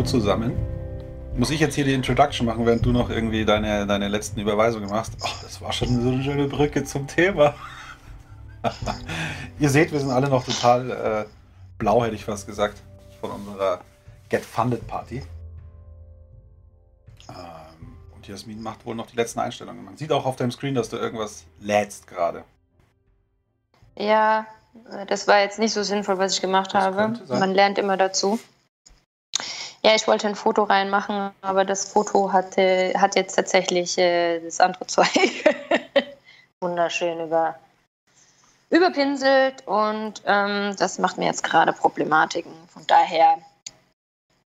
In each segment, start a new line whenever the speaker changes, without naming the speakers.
Hallo zusammen. Muss ich jetzt hier die Introduction machen, während du noch irgendwie deine, deine letzten Überweisungen machst? Ach, das war schon so eine schöne Brücke zum Thema. Ihr seht, wir sind alle noch total äh, blau, hätte ich fast gesagt, von unserer Get Funded Party. Ähm, und Jasmin macht wohl noch die letzten Einstellungen. Man sieht auch auf deinem Screen, dass du irgendwas lädst gerade.
Ja, das war jetzt nicht so sinnvoll, was ich gemacht
Das
habe. Man lernt immer dazu. Ja, ich wollte ein Foto reinmachen, aber das Foto hatte, hat jetzt tatsächlich äh, das andere Zeug wunderschön über, überpinselt und ähm, das macht mir jetzt gerade Problematiken. Von daher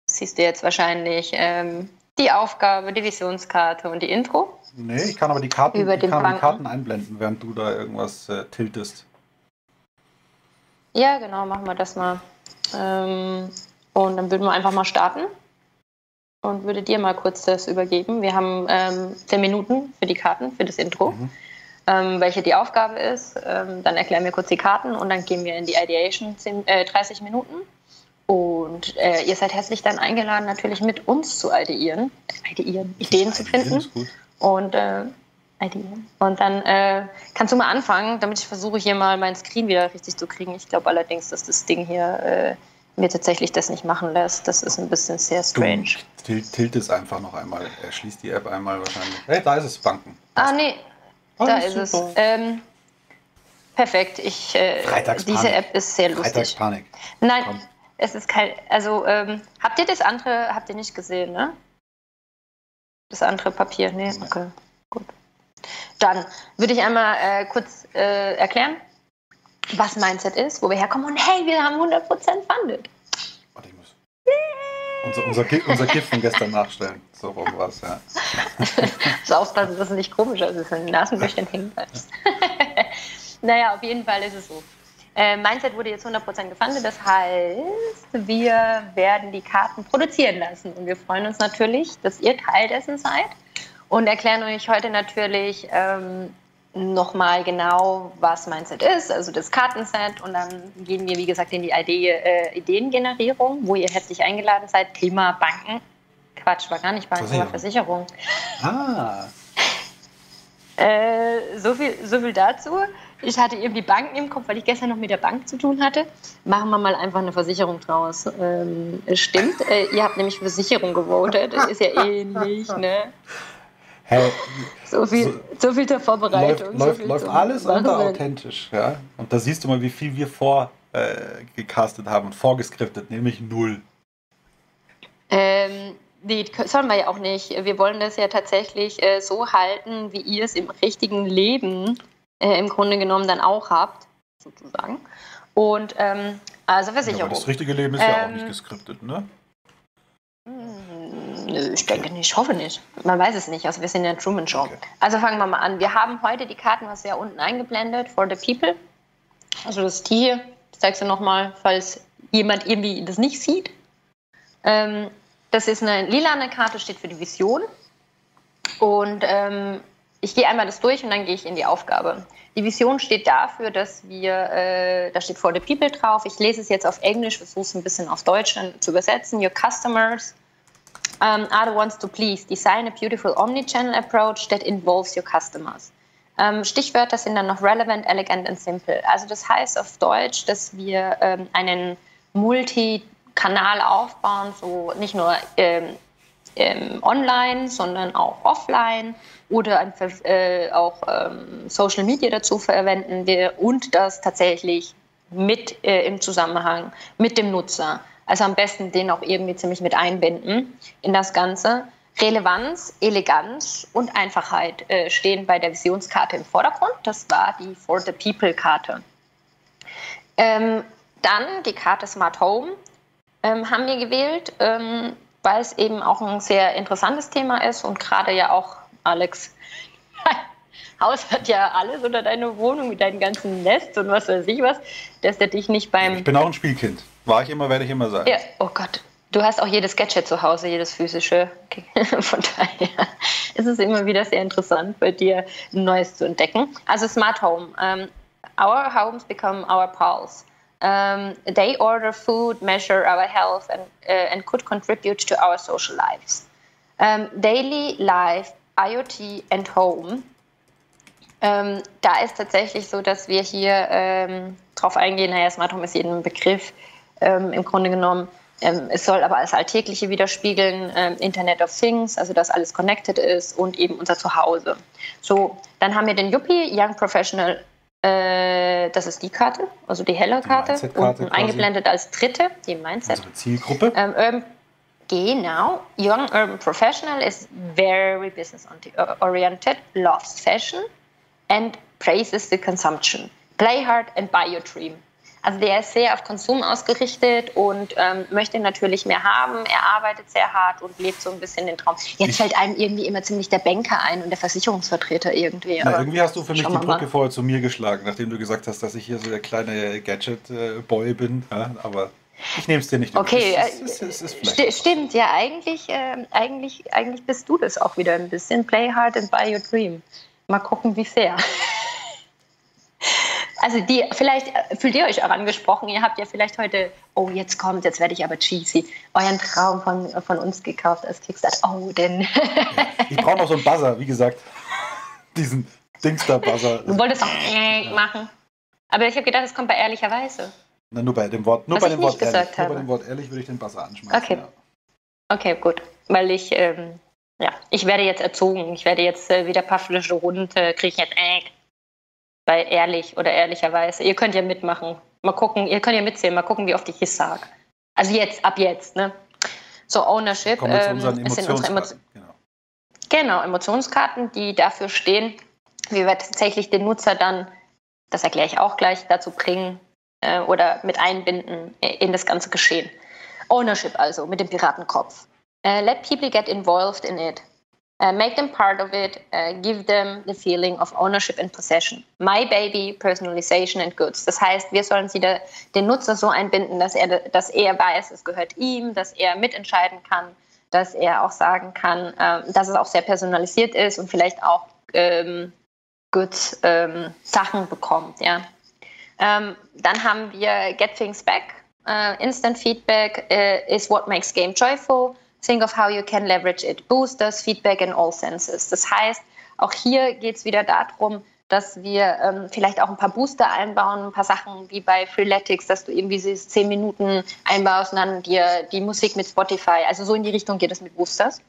siehst du jetzt wahrscheinlich ähm, die Aufgabe, die Visionskarte und die Intro.
Nee, ich kann aber die Karten,
Über den
kann die. Karten einblenden, während du da irgendwas äh, tiltest.
Ja, genau, machen wir das mal. Ähm, und dann würden wir einfach mal starten und würde dir mal kurz das übergeben. Wir haben ähm, 10 Minuten für die Karten, für das Intro,
Mhm.
ähm, welche die Aufgabe ist. Ähm, dann erklären wir kurz die Karten und dann gehen wir in die Ideation 10, äh, 30 Minuten. Und äh, ihr seid herzlich dann eingeladen, natürlich mit uns zu ideieren, ideieren Ideen zu finden. Und, äh, Ideen. und dann äh, kannst du mal anfangen, damit ich versuche, hier mal meinen Screen wieder richtig zu kriegen. Ich glaube allerdings, dass das Ding hier äh, mir tatsächlich das nicht machen lässt. Das ist ein bisschen sehr strange.
Du tilt, es einfach noch einmal. Er schließt die App einmal wahrscheinlich. Hey, da ist es, Banken.
Ah, nee, da
Alles
ist es.
super.
Ähm, perfekt. Ich, äh, diese App ist sehr lustig.
Freitagspanik.
Nein,
Komm.
es ist kein. Also, ähm, habt ihr das andere, habt ihr nicht gesehen, ne? Das andere Papier? Nee,
Nee.
okay, gut. Dann würde ich einmal äh, kurz äh, erklären, was Mindset ist, wo wir herkommen und hey, wir haben 100% funded.
Warte, ich muss. Unser, unser, unser GIF von gestern nachstellen. So rum war's, ja.
So aufpassen, dass es nicht komisch ist, dass du den Nasenlöchern hängen bleibst. naja, auf jeden Fall ist es so. Äh, Mindset wurde jetzt 100% gefundet, das heißt, wir werden die Karten produzieren lassen und wir freuen uns natürlich, dass ihr Teil dessen seid und erklären euch heute natürlich ähm, nochmal genau, was Mindset ist, also das Kartenset und dann gehen wir, wie gesagt, in die Idee, äh, Ideengenerierung, wo ihr herzlich eingeladen seid, Thema Banken. Quatsch, war gar nicht Banken, war
Versicherung.
Versicherung.
Ah,
Äh, so, viel, so viel dazu. Ich hatte irgendwie Banken im Kopf, weil ich gestern noch mit der Bank zu tun hatte. Machen wir mal einfach eine Versicherung draus. Ähm, stimmt, äh, ihr habt nämlich Versicherung gewotet. Das ist ja ähnlich, ne?
Hey,
So viel, so viel zur
läuft,
Vorbereitung. so
läuft,
viel
läuft alles unter authentisch, ja. Und da siehst du mal, wie viel wir vor äh, haben und vorgeskriptet, nämlich null.
Ähm, nee, sollen wir ja auch nicht. Wir wollen das ja tatsächlich äh, so halten, wie ihr es im richtigen Leben äh, im Grunde genommen dann auch habt, sozusagen. Und ähm, also
Ja, aber
Versicherung.
das richtige Leben ist ja auch
Ähm,
nicht geskriptet, ne?
Hm, ich denke nicht, ich hoffe nicht. Man weiß es nicht. Also wir sind ja Truman Show.
Okay.
Also fangen wir mal an. Wir haben heute die Karten, was ja unten eingeblendet, for the people. Also das ist die hier. Ich zeige sie nochmal, falls jemand irgendwie das nicht sieht. Ähm, das ist eine lilane Karte, steht für die Vision. Und ähm, ich gehe einmal das durch und dann gehe ich in die Aufgabe. Die Vision steht dafür, dass wir, äh, da steht for the people drauf. Ich lese es jetzt auf Englisch, versuche es ein bisschen auf Deutsch zu übersetzen. Your customers um, are the ones to please. Design a beautiful omnichannel approach that involves your customers. Ähm, Stichwörter sind dann noch relevant, elegant and simple. Also das heißt auf Deutsch, dass wir ähm, einen Multikanal aufbauen, so nicht nur ähm, ähm, online, sondern auch offline oder einfach, äh, auch ähm, Social Media dazu verwenden wir und das tatsächlich mit äh, im Zusammenhang mit dem Nutzer. Also am besten den auch irgendwie ziemlich mit einbinden in das Ganze. Relevanz, Eleganz und Einfachheit äh, stehen bei der Visionskarte im Vordergrund. Das war die For the People-Karte. Ähm, dann die Karte Smart Home ähm, haben wir gewählt, ähm, weil es eben auch ein sehr interessantes Thema ist und gerade ja auch Alex. Haus hat ja alles oder deine Wohnung mit deinem ganzen Nest und was weiß ich was, dass der dich nicht beim
Ich bin auch ein Spielkind. War ich immer, werde ich immer sein.
ja, oh Gott. Du hast auch jedes Gadget zu Hause, jedes physische. Okay. Von daher ist es immer wieder sehr interessant, bei dir ein neues zu entdecken. Also Smart Home. Um, our homes become our pals. Um, they order food, measure our health, and, uh, and could contribute to our social lives. Um, daily life, IoT and Home. Ähm, da ist tatsächlich so, dass wir hier ähm, drauf eingehen, naja, Smart Home ist jedem Begriff ähm, im Grunde genommen. Ähm, es soll aber als Alltägliche widerspiegeln, ähm, Internet of Things, also dass alles connected ist und eben unser Zuhause. So, dann haben wir den Yuppie, Young Professional, äh, das ist die Karte, also die helle Karte, die unten eingeblendet als dritte, die Mindset.
Unsere Zielgruppe.
Ähm, Urban, genau, Young Urban Professional is very business oriented, loves fashion and praises the consumption. Play hard and buy your dream. Also der ist sehr auf Konsum ausgerichtet und ähm, möchte natürlich mehr haben. Er arbeitet sehr hart und lebt so ein bisschen den Traum. Jetzt ich fällt einem irgendwie immer ziemlich der Banker ein und der Versicherungsvertreter irgendwie.
Na, irgendwie hast du für mich die Brücke vorher zu mir geschlagen, nachdem du gesagt hast, dass ich hier so der kleine Gadget-Boy bin. Ja, aber ich nehme es dir nicht.
Okay, es, es, es, st stimmt. Ja, eigentlich, äh, eigentlich, eigentlich bist du das auch wieder ein bisschen. Play hard and buy your dream. Mal gucken, wie fair. Also die, vielleicht äh, fühlt ihr euch auch angesprochen. Ihr habt ja vielleicht heute, oh, jetzt kommt, jetzt werde ich aber cheesy, euren Traum von, von uns gekauft als Kickstarter. Oh, denn.
Ich brauche noch so einen Buzzer, wie gesagt. Diesen Dingster-Buzzer.
Du wolltest auch ja. machen. Aber ich habe gedacht, es kommt bei ehrlicherweise.
Na, nur bei dem Wort, nur bei dem Wort ehrlich. Nur bei dem Wort ehrlich würde ich den Buzzer anschmeißen.
Okay. Ja. Okay, gut. Weil ich, ähm, ja, ich werde jetzt erzogen. Ich werde jetzt äh, wieder Pavlische Hund, äh, kriege ich jetzt, äh, bei ehrlich oder ehrlicherweise. Ihr könnt ja mitmachen. Mal gucken, ihr könnt ja mitzählen, mal gucken, wie oft ich es sage. Also jetzt, ab jetzt, ne? So, Ownership
ähm, sind unsere Emotionen.
Genau. genau, Emotionskarten, die dafür stehen, wie wir tatsächlich den Nutzer dann, das erkläre ich auch gleich, dazu bringen äh, oder mit einbinden in das ganze Geschehen. Ownership also, mit dem Piratenkopf. Uh, let people get involved in it. Uh, make them part of it, uh, give them the feeling of ownership and possession. My baby, personalization and goods. Das heißt, wir sollen sie da, den Nutzer so einbinden, dass er, dass er weiß, es gehört ihm, dass er mitentscheiden kann, dass er auch sagen kann, ähm, dass es auch sehr personalisiert ist und vielleicht auch ähm, Goods ähm, Sachen bekommt. Ja. Ähm, dann haben wir Get Things Back. Uh, instant Feedback uh, is what makes game joyful. Think of how you can leverage it. Boosters, Feedback in all senses. Das heißt, auch hier geht es wieder darum, dass wir ähm, vielleicht auch ein paar Booster einbauen, ein paar Sachen wie bei Freeletics, dass du irgendwie diese zehn Minuten einbaust und dann dir die Musik mit Spotify. Also so in die Richtung geht es mit Boosters.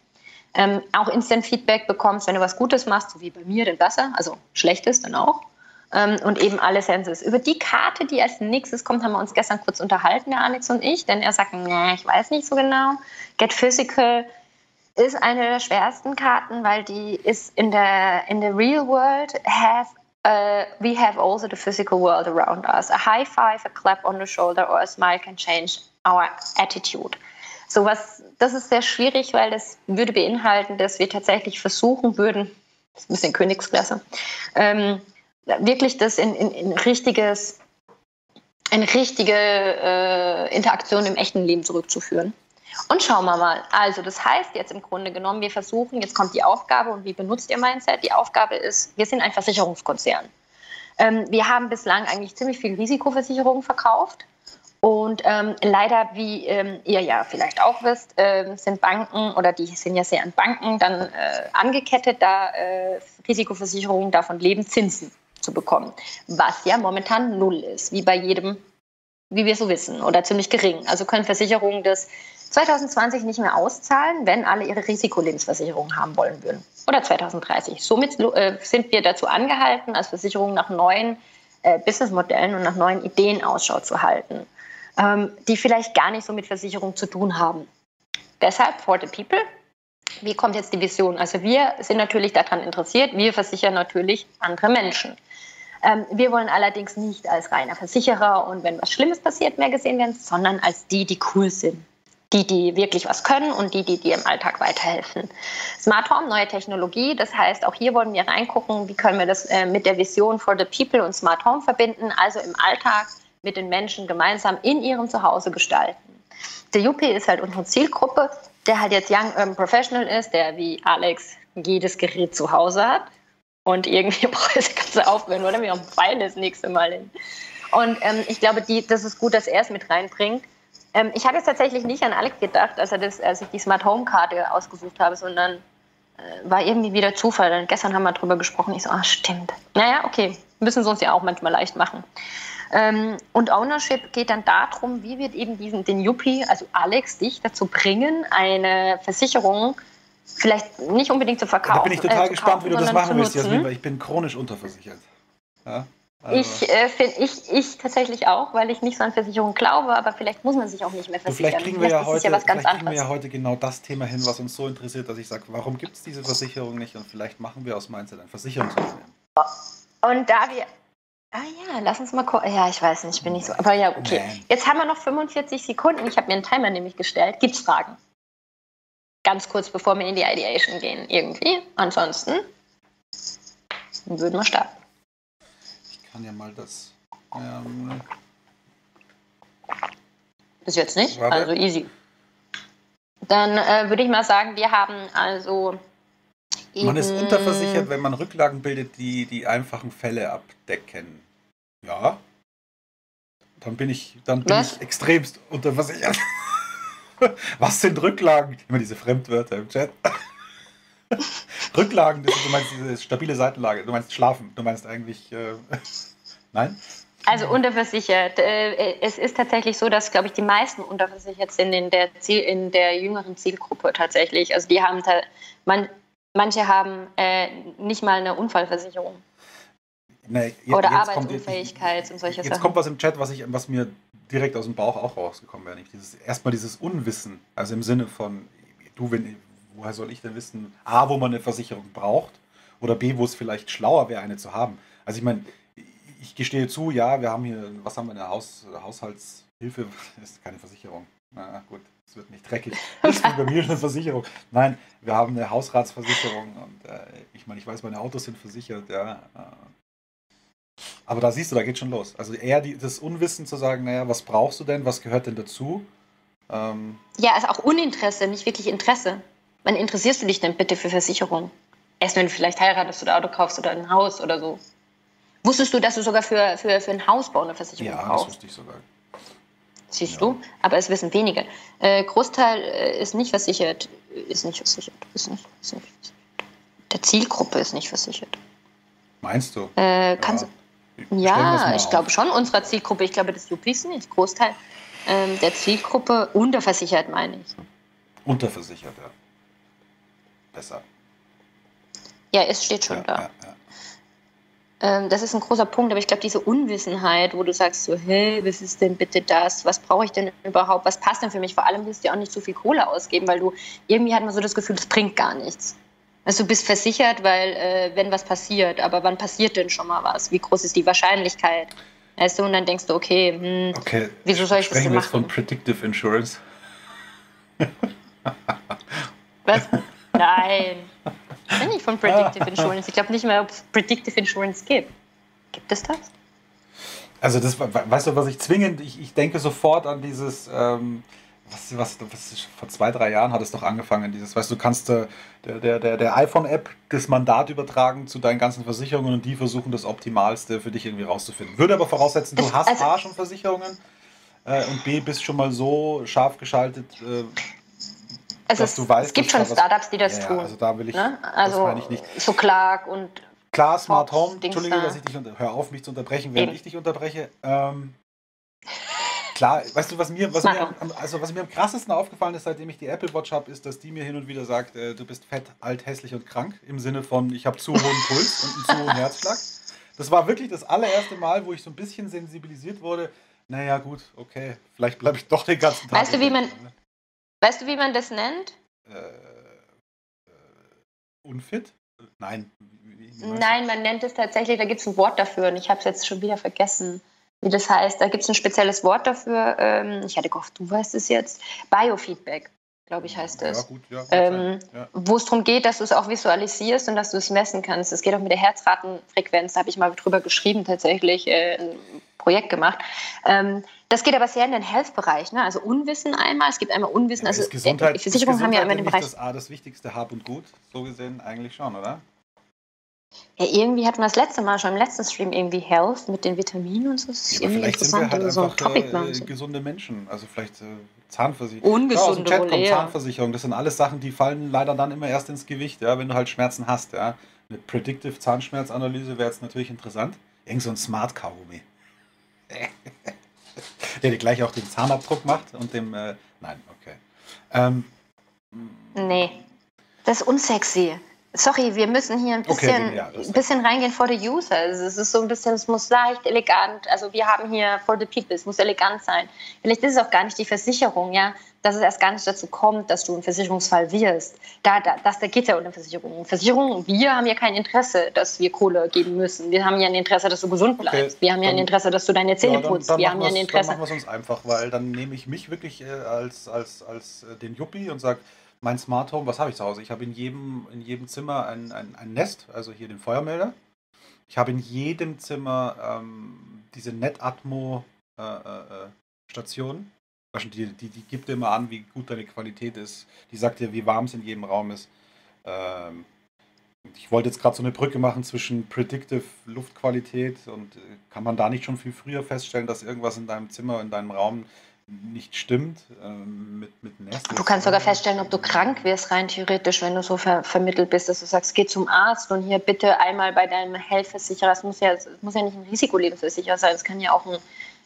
Ähm, auch Instant Feedback bekommst, wenn du was Gutes machst, so wie bei mir, dann besser, also Schlechtes dann auch ähm, und eben alle Senses. Über die Karte, die als nächstes kommt, haben wir uns gestern kurz unterhalten, der Alex und ich, denn er sagt, nee, ich weiß nicht so genau. Get Physical ist eine der schwersten Karten, weil die ist in der in the real world have uh, we have also the physical world around us. A high five, a clap on the shoulder or a smile can change our attitude. So was, das ist sehr schwierig, weil das würde beinhalten, dass wir tatsächlich versuchen würden, das ist ein bisschen Königsklasse, ähm, wirklich das in, in, in richtiges, eine richtige äh, Interaktion im echten Leben zurückzuführen. Und schauen wir mal. Also, das heißt jetzt im Grunde genommen, wir versuchen, jetzt kommt die Aufgabe und wie benutzt ihr Mindset? Die Aufgabe ist, wir sind ein Versicherungskonzern. Ähm, wir haben bislang eigentlich ziemlich viel Risikoversicherung verkauft. Und ähm, leider, wie ähm, ihr ja vielleicht auch wisst, äh, sind Banken oder die sind ja sehr an Banken dann äh, angekettet, da äh, Risikoversicherungen davon leben Zinsen zu bekommen, was ja momentan null ist, wie bei jedem, wie wir so wissen, oder ziemlich gering. Also können Versicherungen das 2020 nicht mehr auszahlen, wenn alle ihre Risikolebensversicherungen haben wollen würden. Oder 2030. Somit äh, sind wir dazu angehalten, als Versicherung nach neuen äh, Businessmodellen und nach neuen Ideen Ausschau zu halten, ähm, die vielleicht gar nicht so mit Versicherung zu tun haben. Deshalb for the people wie kommt jetzt die Vision? Also wir sind natürlich daran interessiert, wir versichern natürlich andere Menschen. Ähm, wir wollen allerdings nicht als reiner Versicherer und wenn was Schlimmes passiert, mehr gesehen werden, sondern als die, die cool sind. Die, die wirklich was können und die, die dir im Alltag weiterhelfen. Smart Home, neue Technologie, das heißt, auch hier wollen wir reingucken, wie können wir das äh, mit der Vision for the People und Smart Home verbinden, also im Alltag mit den Menschen gemeinsam in ihrem Zuhause gestalten. Der UP ist halt unsere Zielgruppe, der halt jetzt Young Urban Professional ist, der wie Alex jedes Gerät zu Hause hat und irgendwie braucht das Ganze aufhören, oder? Wir haben beide das nächste Mal hin. Und ähm, ich glaube, die, das ist gut, dass er es mit reinbringt. Ähm, ich habe jetzt tatsächlich nicht an Alex gedacht, als, er das, als ich die Smart Home Karte ausgesucht habe, sondern äh, war irgendwie wieder Zufall. Denn gestern haben wir darüber gesprochen. Ich so, ah, stimmt. Naja, okay. Müssen sie uns ja auch manchmal leicht machen. Ähm, und Ownership geht dann darum, wie wir eben diesen, den Yuppie, also Alex, dich dazu bringen, eine Versicherung vielleicht nicht unbedingt zu verkaufen. Da
bin ich total äh, gespannt, wie du das machen willst, Jasmin, weil ich bin chronisch unterversichert.
Ja? Also. Ich, äh, find, ich, ich tatsächlich auch, weil ich nicht so an Versicherungen glaube, aber vielleicht muss man sich auch nicht mehr versichern.
vielleicht kriegen wir, ja heute, ja vielleicht kriegen wir ja heute genau das Thema hin, was uns so interessiert, dass ich sage, warum gibt es diese Versicherung nicht und vielleicht machen wir aus Mindset ein Versicherungsunternehmen.
Und da wir Ah ja, lass uns mal gucken. Ja, ich weiß nicht, bin nicht so. Aber ja, okay. Jetzt haben wir noch 45 Sekunden. Ich habe mir einen Timer nämlich gestellt. Gibt es Fragen? Ganz kurz, bevor wir in die Ideation gehen, irgendwie. Ansonsten würden wir starten.
Ich kann ja mal das. Ähm,
Bis jetzt nicht? Warte. Also easy. Dann äh, würde ich mal sagen, wir haben also
man ist unterversichert, wenn man Rücklagen bildet, die die einfachen Fälle abdecken. Ja. Dann bin ich, dann bin ich extremst unterversichert. Was sind Rücklagen? Immer diese Fremdwörter im Chat. Rücklagen, das, du meinst diese stabile Seitenlage, du meinst schlafen, du meinst eigentlich. Äh, nein?
Also unterversichert. Äh, es ist tatsächlich so, dass, glaube ich, die meisten unterversichert sind in der, Ziel, in der jüngeren Zielgruppe tatsächlich. Also die haben, man, manche haben äh, nicht mal eine Unfallversicherung. Nee, jetzt, Oder Arbeitsunfähigkeit kommt, und solche
jetzt Sachen. Jetzt kommt was im Chat, was, ich, was mir direkt aus dem Bauch auch rausgekommen wäre. Dieses, erstmal dieses Unwissen, also im Sinne von, du, wenn, woher soll ich denn wissen, A, wo man eine Versicherung braucht oder B, wo es vielleicht schlauer wäre, eine zu haben. Also ich meine, ich gestehe zu, ja, wir haben hier, was haben wir, eine Haus, Haushaltshilfe, das ist keine Versicherung. Na gut, es wird nicht dreckig. Das ist bei mir eine Versicherung. Nein, wir haben eine Hausratsversicherung und äh, ich meine, ich weiß, meine Autos sind versichert, ja. Aber da siehst du, da geht schon los. Also eher die, das Unwissen zu sagen, naja, was brauchst du denn, was gehört denn dazu?
Ähm, ja, also auch Uninteresse, nicht wirklich Interesse. Wann interessierst du dich denn bitte für Versicherung? Erst wenn du vielleicht heiratest oder Auto kaufst oder ein Haus oder so. Wusstest du, dass du sogar für, für, für ein Hausbau eine Versicherung ja, brauchst? Ja, das wusste ich sogar. Siehst ja. du? Aber es wissen wenige. Äh, Großteil äh, ist nicht versichert. Ist nicht versichert. Ist nicht, ist nicht versichert. Der Zielgruppe ist nicht versichert.
Meinst du?
Äh, kannst ja, ja ich glaube schon, unserer Zielgruppe. Ich glaube, das UPs nicht. Großteil ähm, der Zielgruppe unterversichert, meine ich.
Unterversichert, ja besser.
Ja, es steht schon ja, da. Ja, ja. Ähm, das ist ein großer Punkt, aber ich glaube, diese Unwissenheit, wo du sagst so, hey, was ist denn bitte das? Was brauche ich denn überhaupt? Was passt denn für mich? Vor allem willst du ja auch nicht so viel Kohle ausgeben, weil du irgendwie hat man so das Gefühl, das bringt gar nichts. Also du bist versichert, weil äh, wenn was passiert, aber wann passiert denn schon mal was? Wie groß ist die Wahrscheinlichkeit? Weißt du, und dann denkst du, okay, hm, okay. wieso soll ich
Sprechen das denn machen? wir jetzt von Predictive Insurance?
was? Nein. Ich bin nicht von Predictive Insurance. Ich glaube nicht mehr, ob es Predictive Insurance gibt. Gibt es das?
Also das, weißt du, was ich zwingend, ich, ich denke sofort an dieses, ähm, was, was, was vor zwei, drei Jahren hat es doch angefangen, dieses, weißt du, du kannst äh, der, der, der, iPhone-App das Mandat übertragen zu deinen ganzen Versicherungen und die versuchen das Optimalste für dich irgendwie rauszufinden. Würde aber voraussetzen, du hast also, A schon Versicherungen äh, und B bist schon mal so scharf geschaltet, äh,
es, ist,
du weißt,
es gibt schon Startups, die das
ja,
tun.
Also da will ich,
ne? also
ich nicht.
So Clark und
Klar, Smart Home. Entschuldige, dass ich dich unter hör auf, mich zu unterbrechen, während Eben. ich dich unterbreche. Ähm, klar, weißt du, was mir, was mir, am, also was mir am krassesten aufgefallen ist, seitdem ich die Apple Watch habe, ist, dass die mir hin und wieder sagt, äh, du bist fett, alt, hässlich und krank. Im Sinne von, ich habe zu hohen Puls und einen zu hohen Herzschlag. Das war wirklich das allererste Mal, wo ich so ein bisschen sensibilisiert wurde. Naja, gut, okay, vielleicht bleibe ich doch den ganzen Tag.
Weißt du, wie man, Weißt du, wie man das nennt? Äh,
äh, unfit? Nein.
Nein, man nennt es tatsächlich, da gibt es ein Wort dafür und ich habe es jetzt schon wieder vergessen, wie das heißt. Da gibt es ein spezielles Wort dafür. Ähm, ich hatte gehofft, du weißt es jetzt. Biofeedback glaube ich, heißt es. Ja, gut, ja, ähm, ja. Wo es darum geht, dass du es auch visualisierst und dass du es messen kannst. Es geht auch mit der Herzratenfrequenz, da habe ich mal drüber geschrieben, tatsächlich äh, ein Projekt gemacht. Ähm, das geht aber sehr in den Health-Bereich, ne? also Unwissen einmal. Es gibt einmal Unwissen, also
Gesundheit, Versicherungen haben ja immer den Bereich. Das A das wichtigste Hab und Gut, so gesehen eigentlich schon, oder?
Ja, irgendwie hatten wir das letzte Mal schon im letzten Stream irgendwie Health mit den Vitaminen und so. Das ist
Ja,
irgendwie
vielleicht sind wir
interessant,
halt
so ein
einfach
Topic
äh,
so.
gesunde Menschen. Also vielleicht äh, Zahnversicherung.
Ungesunde
aus dem Chat
wohl
kommt. Zahnversicherung. Das sind alles Sachen, die fallen leider dann immer erst ins Gewicht, ja, wenn du halt Schmerzen hast. Ja. Eine Predictive Zahnschmerzanalyse wäre jetzt natürlich interessant. Irgend so ein Smart Kaugummi. Der dir gleich auch den Zahnabdruck macht und dem. Äh, nein, okay. Ähm,
Nee, das ist unsexy. Sorry, wir müssen hier ein
Okay,
bisschen,
ja, das-
ein bisschen reingehen for the user. Also es ist so ein bisschen, es muss leicht, elegant. Also wir haben hier for the people, es muss elegant sein. Vielleicht ist es auch gar nicht die Versicherung, ja, dass es erst gar nicht dazu kommt, dass du ein Versicherungsfall wirst. Da, da, das, da geht ja eine Versicherung. Versicherung, wir haben ja kein Interesse, dass wir Kohle geben müssen. Wir haben ja ein Interesse, dass du gesund
Okay,
bleibst. wir haben ja ein Interesse, dass du deine Zähne
Ja, dann,
putzt.
dann
wir
machen
haben ja ein Interesse.
Dann machen wir es uns einfach, weil dann nehme ich mich wirklich äh, als, als, als den Yuppie und sage, mein Smart Home, was habe ich zu Hause? Ich habe in jedem, in jedem Zimmer ein, ein, ein Nest, also hier den Feuermelder. Ich habe in jedem Zimmer ähm, diese NetAtmo äh, äh, äh, Die, die, die gibt dir immer an, wie gut deine Qualität ist. Die sagt dir, wie warm es in jedem Raum ist. Ähm, ich wollte jetzt gerade so eine Brücke machen zwischen Predictive Luftqualität und äh, kann man da nicht schon viel früher feststellen, dass irgendwas in deinem Zimmer, in deinem Raum nicht stimmt ähm, mit, mit Nest?
Du kannst sogar feststellen, ob du krank wirst, rein theoretisch, wenn du so ver vermittelt bist, dass du sagst, geh zum Arzt und hier bitte einmal bei deinem Health-Versicherer. Es muss ja, es muss ja nicht ein Risikolebensversicherer sein, es kann ja auch, ein,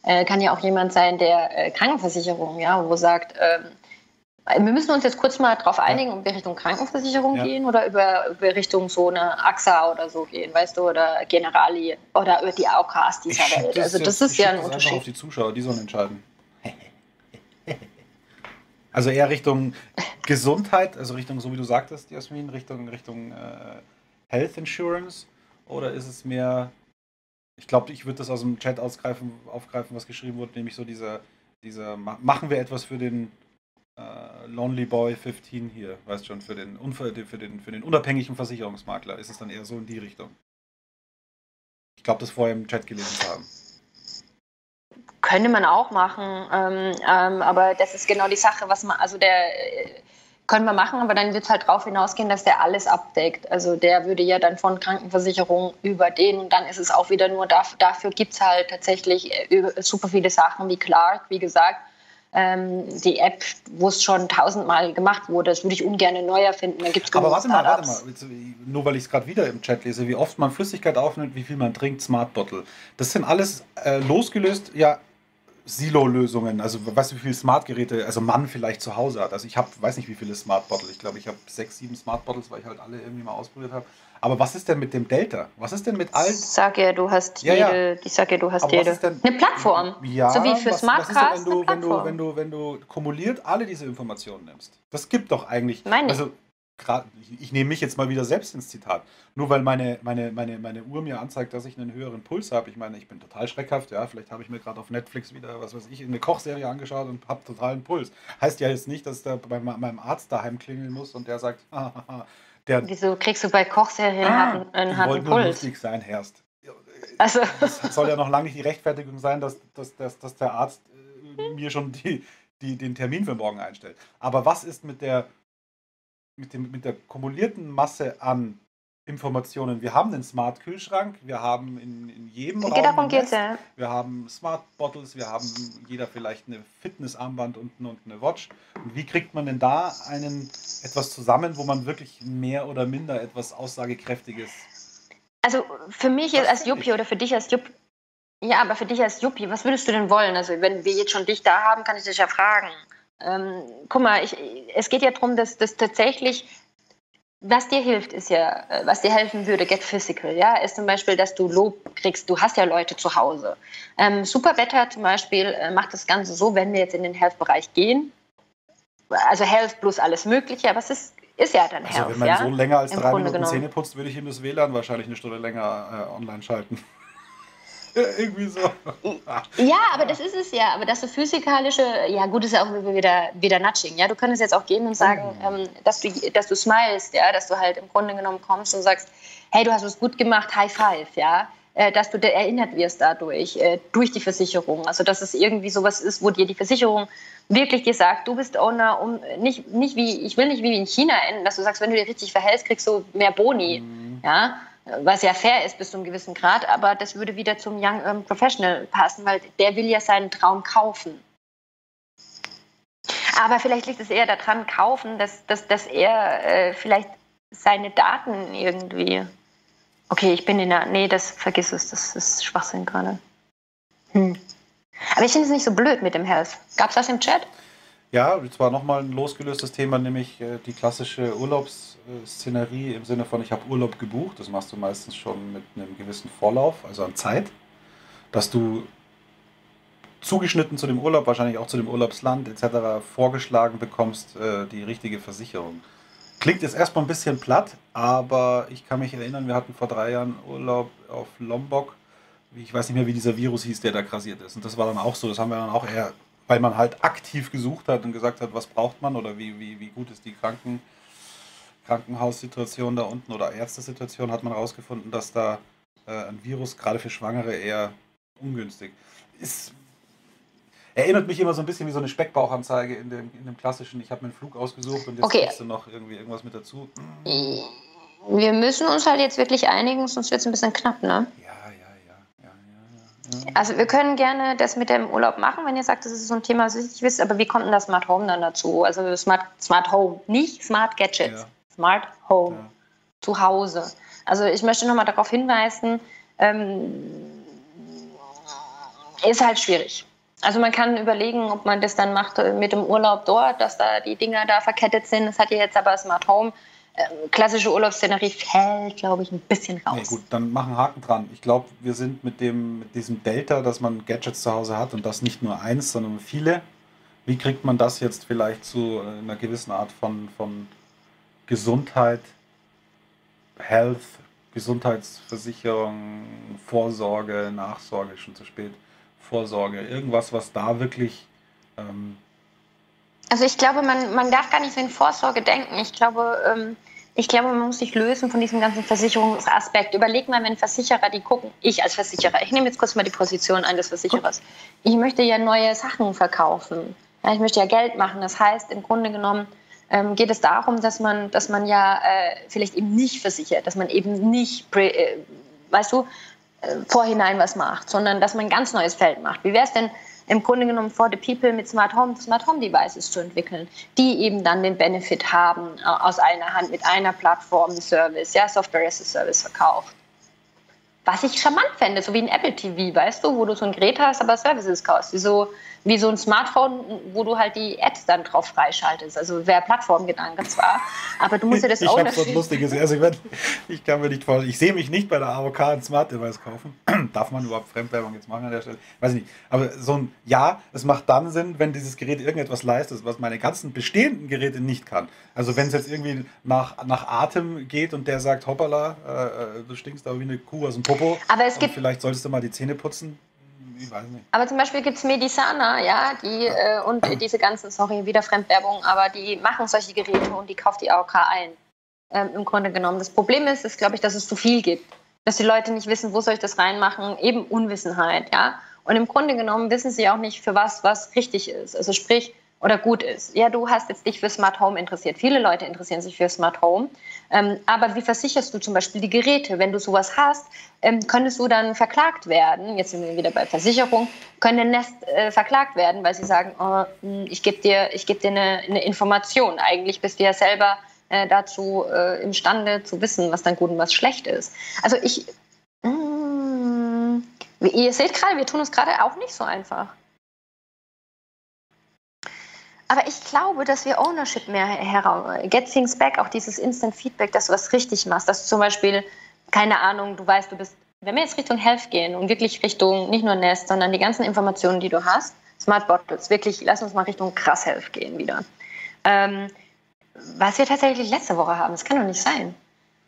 äh, kann ja auch jemand sein, der äh, Krankenversicherung, ja, wo sagt, ähm, wir müssen uns jetzt kurz mal darauf einigen, ob wir Richtung Krankenversicherung
Ja.
gehen oder über, über Richtung so eine AXA oder so gehen, weißt du, oder Generali oder über die AOKs dieser Welt. Also das
jetzt-
ist ja ein
das einfach auf
Unterschied.
die Zuschauer, die sollen entscheiden. Also eher Richtung Gesundheit, also Richtung, so wie du sagtest, Jasmin, Richtung, Richtung äh, Health Insurance oder ist es mehr, ich glaube, ich würde das aus dem Chat ausgreifen, aufgreifen, was geschrieben wurde, nämlich so dieser, dieser ma- machen wir etwas für den äh, Lonely Boy 15 hier, weißt schon, für den, unver, für, den, für den unabhängigen Versicherungsmakler, ist es dann eher so in die Richtung. Ich glaube, das vorher im Chat gelesen zu haben.
Könnte man auch machen, ähm, ähm, aber das ist genau die Sache, was man, also der äh, können wir machen, aber dann wird es halt darauf hinausgehen, dass der alles abdeckt. Also der würde ja dann von Krankenversicherung über den und dann ist es auch wieder nur dafür, dafür gibt es halt tatsächlich äh, super viele Sachen wie Clark, wie gesagt. Ähm, die App, wo es schon tausendmal gemacht wurde, das würde ich ungern neu erfinden. Da gibt es
Aber warte mal, warte mal. Jetzt, Nur weil ich es gerade wieder im Chat lese, wie oft man Flüssigkeit aufnimmt, wie viel man trinkt, Smart Bottle. Das sind alles äh, losgelöst, ja, Silo-Lösungen. Also, weißt du, wie viele Smart-Geräte, also Mann vielleicht zu Hause hat. Also, ich habe, weiß nicht, wie viele Smart Bottle. Ich glaube, ich habe sechs, sieben Smart Bottles, weil ich halt alle irgendwie mal ausprobiert habe. Aber was ist denn mit dem Delta? Was ist denn mit all.
Ich sag ja, du hast
Ja, ja.
jede, ich sag ja, du hast
Aber
jede.
denn-
eine Plattform.
Ja,
so wie für
was,
Smartcast
was ist denn, wenn du, wenn, du, wenn, du, wenn du kumuliert alle diese Informationen nimmst? Das gibt doch eigentlich.
Meine
also, ich, nehme mich jetzt mal wieder selbst ins Zitat. Nur weil meine, meine, meine, meine Uhr mir anzeigt, dass ich einen höheren Puls habe. Ich meine, ich bin total schreckhaft. Ja, vielleicht habe ich mir gerade auf Netflix wieder, was weiß ich, eine Kochserie angeschaut und habe totalen Puls. Heißt ja jetzt nicht, dass da bei me- meinem Arzt daheim klingeln muss und der sagt, hahaha, der
Wieso kriegst du bei Kochserien einen harten, einen harten
wollte nur
Puls?
lustig sein, Herrst.
Also,
Das soll ja noch lange nicht die Rechtfertigung sein, dass, dass, dass, dass der Arzt äh, mir schon die, die, den Termin für morgen einstellt. Aber was ist mit der, mit, dem, mit der kumulierten Masse an Informationen? Wir haben einen Smart-Kühlschrank, wir haben in, in jedem Raum
darum geht's ja.
wir haben Smart Bottles, wir haben jeder vielleicht eine Fitnessarmband unten und eine Watch. Und wie kriegt man denn da einen etwas zusammen, wo man wirklich mehr oder minder etwas Aussagekräftiges
Also für mich
Das
jetzt als Juppie oder für dich als Juppie, ja, aber für dich als Juppie, was würdest du denn wollen? Also wenn wir jetzt schon dich da haben, kann ich dich ja fragen. Ähm, guck mal, ich, es geht ja darum, dass das tatsächlich, was dir hilft, ist ja, äh, was dir helfen würde, get physical, ja, ist zum Beispiel, dass du Lob kriegst. Du hast ja Leute zu Hause. Ähm, Superwetter zum Beispiel äh, macht das Ganze so, wenn wir jetzt in den Health-Bereich gehen, also Health plus alles Mögliche, aber es ist, ist ja dann
Also
Health,
wenn mein
ja.
Sohn länger als
Im
drei
Grunde
Minuten
genommen.
Zähne putzt, würde ich ihm das WLAN wahrscheinlich eine Stunde länger äh, online schalten. Ja, Irgendwie so.
Ja, aber das ist es ja. Aber dass du physikalische, ja gut, ist ja auch wieder, wieder Nudging. Ja, du könntest jetzt auch gehen und sagen, ähm, dass du, dass du smilest, ja, dass du halt im Grunde genommen kommst und sagst, hey, du hast es gut gemacht, High Five, ja, äh, dass du erinnert wirst dadurch, äh, durch die Versicherung. Also dass es irgendwie sowas ist, wo dir die Versicherung wirklich dir sagt, du bist Owner, um nicht, nicht wie, ich will nicht wie in China enden, dass du sagst, wenn du dich richtig verhältst, kriegst du mehr Boni.
Mhm.
Ja, was ja fair ist bis zu einem gewissen Grad, aber das würde wieder zum Young Urban Professional passen, weil der will ja seinen Traum kaufen. Aber vielleicht liegt es eher daran, kaufen, dass, dass, dass er äh, vielleicht seine Daten irgendwie. Okay, ich bin in der. Nee, das vergiss es, das ist Schwachsinn gerade. Hm. Aber ich finde es nicht so blöd mit dem Health. Gab es das im Chat?
Ja, zwar nochmal ein losgelöstes Thema, nämlich äh, die klassische Urlaubsszenerie im Sinne von, ich habe Urlaub gebucht. Das machst du meistens schon mit einem gewissen Vorlauf, also an Zeit, dass du zugeschnitten zu dem Urlaub, wahrscheinlich auch zu dem Urlaubsland etc. vorgeschlagen bekommst, äh, die richtige Versicherung. Klingt jetzt erstmal ein bisschen platt, aber ich kann mich erinnern, wir hatten vor drei Jahren Urlaub auf Lombok. Ich weiß nicht mehr, wie dieser Virus hieß, der da grassiert ist. Und das war dann auch so. Das haben wir dann auch eher weil man halt aktiv gesucht hat und gesagt hat, was braucht man oder wie, wie, wie gut ist die Kranken, Krankenhaussituation da unten oder Ärztesituation, hat man herausgefunden, dass da äh, ein Virus gerade für Schwangere eher ungünstig ist. Erinnert mich immer so ein bisschen wie so eine Speckbauchanzeige in dem, in dem klassischen, ich habe mir einen Flug ausgesucht und jetzt okay. kriegst du noch irgendwie irgendwas mit dazu.
Wir müssen uns halt jetzt wirklich einigen, sonst wird es ein bisschen knapp, ne?
Ja,
also wir können gerne das mit dem Urlaub machen, wenn ihr sagt, das ist so ein Thema, was ich wisst, aber wie kommt denn das Smart Home dann dazu? Also Smart, Smart Home, nicht Smart Gadgets, ja. Smart Home, ja. zu Hause. Also ich möchte nochmal darauf hinweisen, ähm, ist halt schwierig. Also man kann überlegen, ob man das dann macht mit dem Urlaub dort, dass da die Dinger da verkettet sind. Das hat ja jetzt aber Smart Home klassische Urlaubsszenerie fällt, glaube ich, ein bisschen raus.
Nee, gut, dann machen Haken dran. Ich glaube, wir sind mit, dem, mit diesem Delta, dass man Gadgets zu Hause hat und das nicht nur eins, sondern viele. Wie kriegt man das jetzt vielleicht zu äh, einer gewissen Art von, von Gesundheit, Health, Gesundheitsversicherung, Vorsorge, Nachsorge, schon zu spät, Vorsorge, irgendwas, was da wirklich ähm,
also ich glaube, man, man darf gar nicht so in Vorsorge denken. Ich glaube, ähm, ich glaube, man muss sich lösen von diesem ganzen Versicherungsaspekt. Überleg mal, wenn Versicherer, die gucken, ich als Versicherer, ich nehme jetzt kurz mal die Position eines Versicherers. Ich möchte ja neue Sachen verkaufen. Ja, ich möchte ja Geld machen. Das heißt, im Grunde genommen ähm, geht es darum, dass man, dass man ja äh, vielleicht eben nicht versichert, dass man eben nicht, äh, weißt du, äh, vorhinein was macht, sondern dass man ein ganz neues Feld macht. Wie wäre es denn, im Grunde genommen for the people mit Smart Home, Smart Home Devices zu entwickeln, die eben dann den Benefit haben, äh, aus einer Hand mit einer Plattform Service, ja, Software as a Service verkauft. Was ich charmant fände, so wie ein Apple TV, weißt du, wo du so ein Gerät hast, aber Services kaufst, wie so, wie so ein Smartphone, wo du halt die Apps dann drauf freischaltest. Also wäre Plattformgedanke zwar, aber du musst ja das
ich auch Ich habe so ein lustiges, also ich, ich kann mir nicht vorstellen, ich sehe mich nicht bei der AOK ein Smart Device kaufen. Darf man überhaupt Fremdwerbung jetzt machen an der Stelle? Weiß ich nicht. Aber so ein Ja, es macht dann Sinn, wenn dieses Gerät irgendetwas leistet, was meine ganzen bestehenden Geräte nicht kann. Also wenn es jetzt irgendwie nach, nach Atem geht und der sagt, hoppala, äh, äh du stinkst aber wie eine Kuh aus dem Popo.
Aber es gibt
vielleicht solltest du mal die Zähne putzen.
Aber zum Beispiel gibt es Medisana, ja, die äh, und diese ganzen, sorry, wieder Fremdwerbung, aber die machen solche Geräte und die kauft die AOK ein. Ähm, Im Grunde genommen. Das Problem ist, ist, glaube ich, dass es zu viel gibt. Dass die Leute nicht wissen, wo soll ich das reinmachen, eben Unwissenheit, ja. Und im Grunde genommen wissen sie auch nicht, für was was richtig ist. Also sprich, oder gut ist. Ja, du hast jetzt dich für Smart Home interessiert. Viele Leute interessieren sich für Smart Home. Ähm, aber wie versicherst du zum Beispiel die Geräte? Wenn du sowas hast, ähm, könntest du dann verklagt werden. Jetzt sind wir wieder bei Versicherung. Könnte Nest äh, verklagt werden, weil sie sagen, oh, hm, ich gebe dir, ich geb dir eine, eine, Information. Eigentlich bist du ja selber äh, dazu äh, imstande zu wissen, was dann gut und was schlecht ist. Also ich, mh, hm, ihr seht gerade, wir tun es gerade auch nicht so einfach. Aber ich glaube, dass wir Ownership mehr heraus, get things back, auch dieses Instant Feedback, dass du was richtig machst, dass du zum Beispiel, keine Ahnung, du weißt, du bist, wenn wir jetzt Richtung Health gehen und wirklich Richtung nicht nur Nest, sondern die ganzen Informationen, die du hast, Smart Bottles, wirklich, lass uns mal Richtung krass Health gehen wieder. Ähm, was wir tatsächlich letzte Woche haben, das kann doch nicht sein.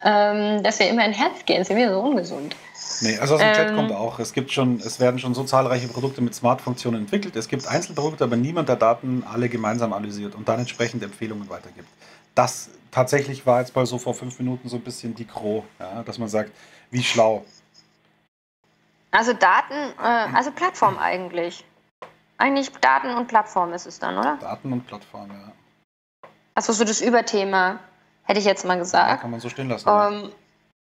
Ähm, dass wir immer in Health gehen, sind wir so ungesund.
Nee, also aus dem ähm, Chat kommt auch, es gibt schon, es werden schon so zahlreiche Produkte mit Smart-Funktionen entwickelt. Es gibt Einzelprodukte, aber niemand der Daten alle gemeinsam analysiert und dann entsprechend Empfehlungen weitergibt. Das tatsächlich war jetzt mal so vor fünf Minuten so ein bisschen die Gros, ja, dass man sagt, wie schlau.
Also Daten, äh, also Plattform eigentlich. Eigentlich Daten und Plattform ist es dann, oder?
Daten und Plattform, ja.
Also so das Überthema, hätte ich jetzt mal gesagt. Ja,
kann man so stehen lassen. Ähm,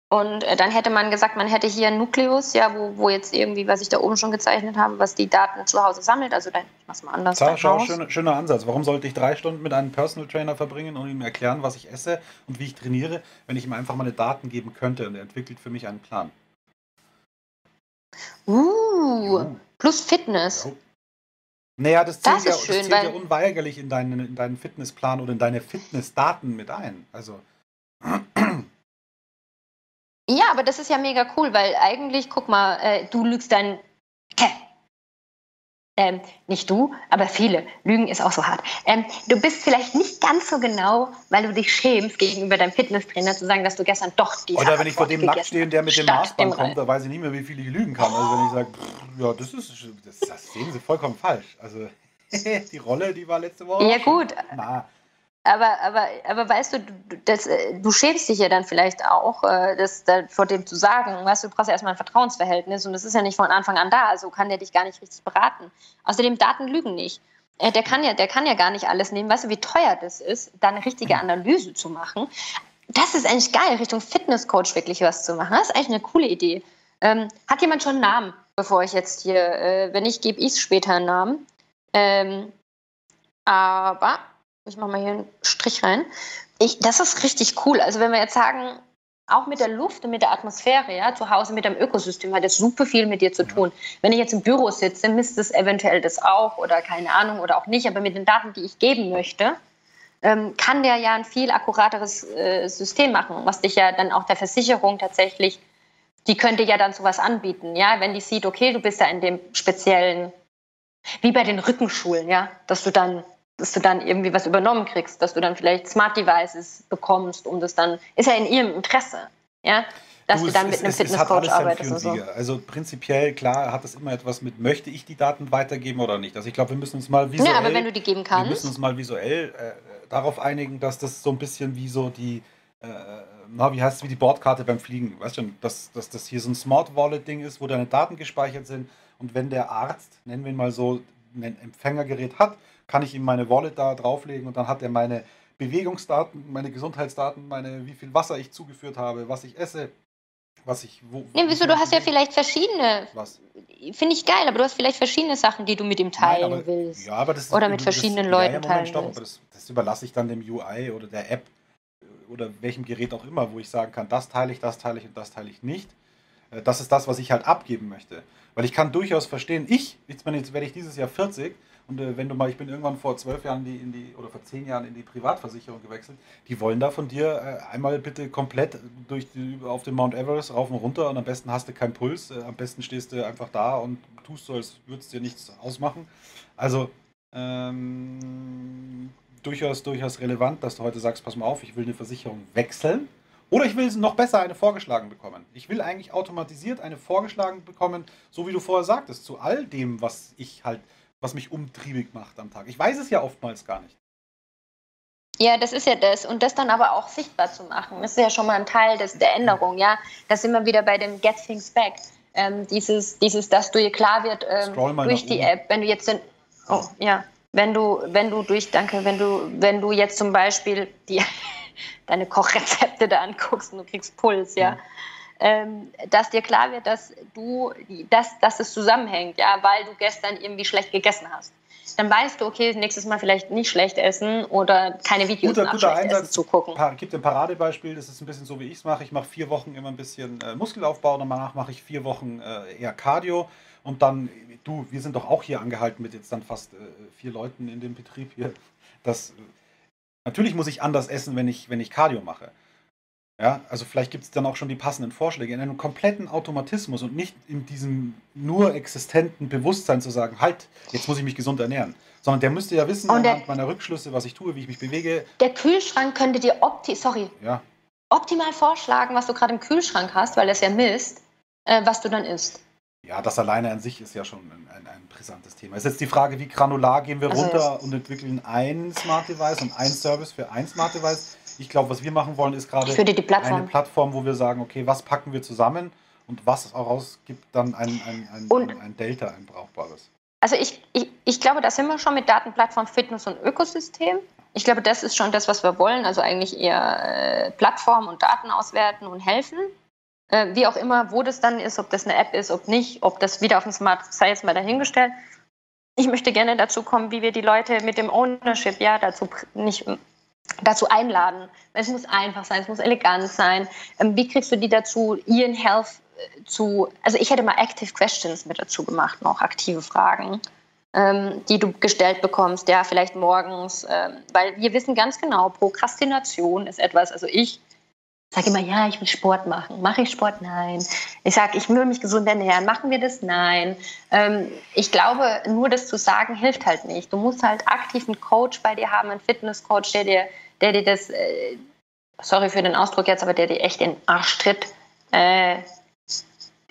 Und äh, dann hätte man gesagt, man hätte hier einen Nukleus, ja, wo, wo jetzt irgendwie, was ich da oben schon gezeichnet habe, was die Daten zu Hause sammelt. Also dann, ich mach's mal anders.
Schau, schau schöner, schöner Ansatz. Warum sollte ich drei Stunden mit einem Personal Trainer verbringen und ihm erklären, was ich esse und wie ich trainiere, wenn ich ihm einfach meine Daten geben könnte und er entwickelt für mich einen Plan?
Uh, ja. plus Fitness. Ja.
Naja, das zählt, das ja, schön, das zählt ja unweigerlich in deinen, in deinen Fitnessplan oder in deine Fitnessdaten mit ein. Also.
Ja, aber das ist ja mega cool, weil eigentlich, guck mal, äh, du lügst dann. Ähm, nicht du, aber viele. Lügen ist auch so hart. Ähm, du bist vielleicht nicht ganz so genau, weil du dich schämst, gegenüber deinem Fitnesstrainer zu sagen, dass du gestern doch die.
Oder wenn ich vor dem nackt stehe, der mit dem Maßband kommt, da weiß ich nicht mehr, wie viel ich lügen kann. Also wenn ich sage, ja, das ist, das, das sehen sie vollkommen falsch. Also die Rolle, die war letzte Woche.
Ja, gut. Na, aber, aber, aber weißt du, das, äh, du schämst dich ja dann vielleicht auch, äh, das, das vor dem zu sagen. Weißt du, du brauchst ja erstmal ein Vertrauensverhältnis und das ist ja nicht von Anfang an da, also kann der dich gar nicht richtig beraten. Außerdem, Daten lügen nicht. Äh, der kann, ja, der kann ja gar nicht alles nehmen. Weißt du, wie teuer das ist, da eine richtige Analyse zu machen? Das ist eigentlich geil, Richtung Fitnesscoach wirklich was zu machen. Das ist eigentlich eine coole Idee. Ähm, hat jemand schon einen Namen, bevor ich jetzt hier, äh, wenn nicht, gebe ich später einen Namen. Ähm, aber ich mache mal hier einen Strich rein. Ich, das ist richtig cool. Also wenn wir jetzt sagen, auch mit der Luft und mit der Atmosphäre, ja, zu Hause mit dem Ökosystem hat das super viel mit dir zu tun. Wenn ich jetzt im Büro sitze, misst es eventuell das auch oder keine Ahnung oder auch nicht, aber mit den Daten, die ich geben möchte, ähm, kann der ja ein viel akkurateres äh, System machen, was dich ja dann auch der Versicherung tatsächlich, die könnte ja dann sowas anbieten, ja, wenn die sieht, okay, du bist da in dem speziellen, wie bei den Rückenschulen, ja, dass du dann dass du dann irgendwie was übernommen kriegst, dass du dann vielleicht Smart Devices bekommst, um das dann, ist ja in ihrem Interesse, ja, dass du, du dann mit einem Fitnesscoach arbeitest.
So. Also prinzipiell, klar, hat das immer etwas mit, möchte ich die Daten weitergeben oder nicht. Also ich glaube, wir müssen uns mal visuell,
ja, aber wenn du die geben kannst,
wir müssen uns mal visuell äh, darauf einigen, dass das so ein bisschen wie so die, äh, na, wie heißt es, wie die Bordkarte beim Fliegen, weißt du, dass, dass das hier so ein Smart Wallet Ding ist, wo deine Daten gespeichert sind und wenn der Arzt, nennen wir ihn mal so, ein Empfängergerät hat, kann ich ihm meine Wallet da drauflegen und dann hat er meine Bewegungsdaten, meine Gesundheitsdaten, meine, wie viel Wasser ich zugeführt habe, was ich esse, was ich wo.
Nee, wieso? Du hast ja vielleicht verschiedene. Was? Finde ich geil, aber du hast vielleicht verschiedene Sachen, die du mit ihm teilen Nein, aber, willst.
Ja, aber das
Oder mit verschiedenen das, Leuten ja, ja, Moment, teilen
stopp, das, das, überlasse ich dann dem UI oder der App oder welchem Gerät auch immer, wo ich sagen kann, das teile ich, das teile ich und das teile ich nicht. Äh, das ist das, was ich halt abgeben möchte. Weil ich kann durchaus verstehen, ich, jetzt, jetzt werde ich dieses Jahr 40 und äh, wenn du mal, ich bin irgendwann vor zwölf Jahren die, in die, oder vor zehn Jahren in die Privatversicherung gewechselt, die wollen da von dir äh, einmal bitte komplett durch die, auf den Mount Everest rauf und runter und am besten hast du keinen Puls, äh, am besten stehst du einfach da und tust so, als würde es dir nichts ausmachen. Also ähm, durchaus, durchaus relevant, dass du heute sagst, pass mal auf, ich will eine Versicherung wechseln. Oder ich will noch besser eine vorgeschlagen bekommen. Ich will eigentlich automatisiert eine vorgeschlagen bekommen, so wie du vorher sagtest, zu all dem, was ich halt was mich umtriebig macht am Tag. Ich weiß es ja oftmals gar nicht.
Ja, das ist ja das. Und das dann aber auch sichtbar zu machen, das ist ja schon mal ein Teil des, der Änderung. Ja, das sind wir wieder bei dem Get Things Back. Ähm, dieses, dieses, dass du dir klar wird ähm, durch die App, wenn du jetzt den, oh ja, wenn du, wenn du durch, danke, wenn du, wenn du jetzt zum Beispiel die, deine Kochrezepte da anguckst und du kriegst Puls, ja. Mhm dass dir klar wird, dass du, dass, dass es zusammenhängt, ja, weil du gestern irgendwie schlecht gegessen hast. Dann weißt du, okay, nächstes Mal vielleicht nicht schlecht essen oder keine Videos
guter, nach guter Einsatz, zugucken. Es gibt ein Paradebeispiel, das ist ein bisschen so, wie ich es mache. Ich mache vier Wochen immer ein bisschen äh, Muskelaufbau, danach mache ich vier Wochen äh, eher Cardio und dann, du, wir sind doch auch hier angehalten mit jetzt dann fast äh, vier Leuten in dem Betrieb hier. Das, natürlich muss ich anders essen, wenn ich, wenn ich Cardio mache. Ja, also vielleicht gibt es dann auch schon die passenden Vorschläge in einem kompletten Automatismus und nicht in diesem nur existenten Bewusstsein zu sagen, halt, jetzt muss ich mich gesund ernähren. Sondern der müsste ja wissen, und anhand meiner Rückschlüsse, was ich tue, wie ich mich bewege.
Der Kühlschrank könnte dir opti sorry,
ja.
optimal vorschlagen, was du gerade im Kühlschrank hast, weil das ja misst, äh, was du dann isst.
Ja, das alleine an sich ist ja schon ein, ein, ein brisantes Thema. Ist jetzt die Frage, wie granular gehen wir also runter und entwickeln ein Smart Device und ein Service für ein Smart Device ich glaube, was wir machen wollen, ist gerade
Plattform.
eine Plattform, wo wir sagen, okay, was packen wir zusammen und was daraus gibt dann ein, ein, ein, ein, Delta, ein brauchbares.
Also ich, ich, ich glaube, da sind wir schon mit Datenplattform, Fitness und Ökosystem. Ich glaube, das ist schon das, was wir wollen. Also eigentlich eher äh, Plattform und Daten auswerten und helfen. äh, wie auch immer, wo das dann ist, ob das eine App ist, ob nicht, ob das wieder auf dem Smart, sei jetzt mal dahingestellt. Ich möchte gerne dazu kommen, wie wir die Leute mit dem Ownership ja dazu nicht dazu einladen. Es muss einfach sein, es muss elegant sein. Ähm, wie kriegst du die dazu, ihren Health äh, zu, also ich hätte mal Active Questions mit dazu gemacht, noch aktive Fragen, ähm, die du gestellt bekommst, ja, vielleicht morgens, ähm, weil wir wissen ganz genau, Prokrastination ist etwas, also ich sage immer, ja, ich will Sport machen. Mache ich Sport? Nein. Ich sage, ich will mich gesund ernähren. Machen wir das? Nein. Ähm, ich glaube, nur das zu sagen hilft halt nicht. Du musst halt aktiv einen Coach bei dir haben, einen Fitnesscoach, der dir, der dir das, äh, sorry für den Ausdruck jetzt, aber der dir echt den Arsch tritt. Äh,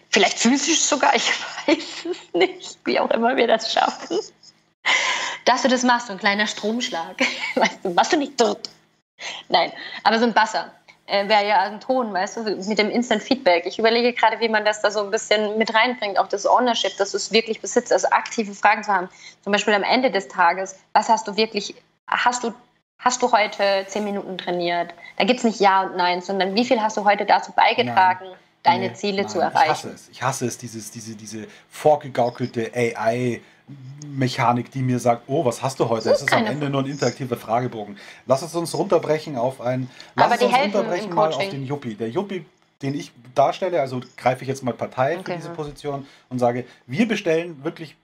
vielleicht physisch sogar, ich weiß es nicht, wie auch immer wir das schaffen. Dass du das machst, so ein kleiner Stromschlag. Weißt du, machst du nicht dort. Nein, aber so ein Basser äh, wäre ja ein Ton, weißt du, mit dem Instant Feedback. Ich überlege gerade, wie man das da so ein bisschen mit reinbringt, auch das Ownership, dass du es wirklich besitzt, also aktive Fragen zu haben. Zum Beispiel am Ende des Tages, was hast du wirklich, hast du, hast du heute zehn Minuten trainiert? Da gibt es nicht Ja und Nein, sondern wie viel hast du heute dazu beigetragen? Nein deine nee, Ziele nein, zu erreichen.
Ich hasse es. Ich hasse es, dieses, diese, diese vorgegaukelte AI, Mechanik, die mir sagt, oh, was hast du heute? Es ist am Ende nur ein interaktiver Fragebogen. Lass es uns runterbrechen auf ein, lass es uns runterbrechen mal auf den Yuppie. Der Yuppie, den ich darstelle, also greife ich jetzt mal Partei okay, für diese Position und sage, wir bestellen wirklich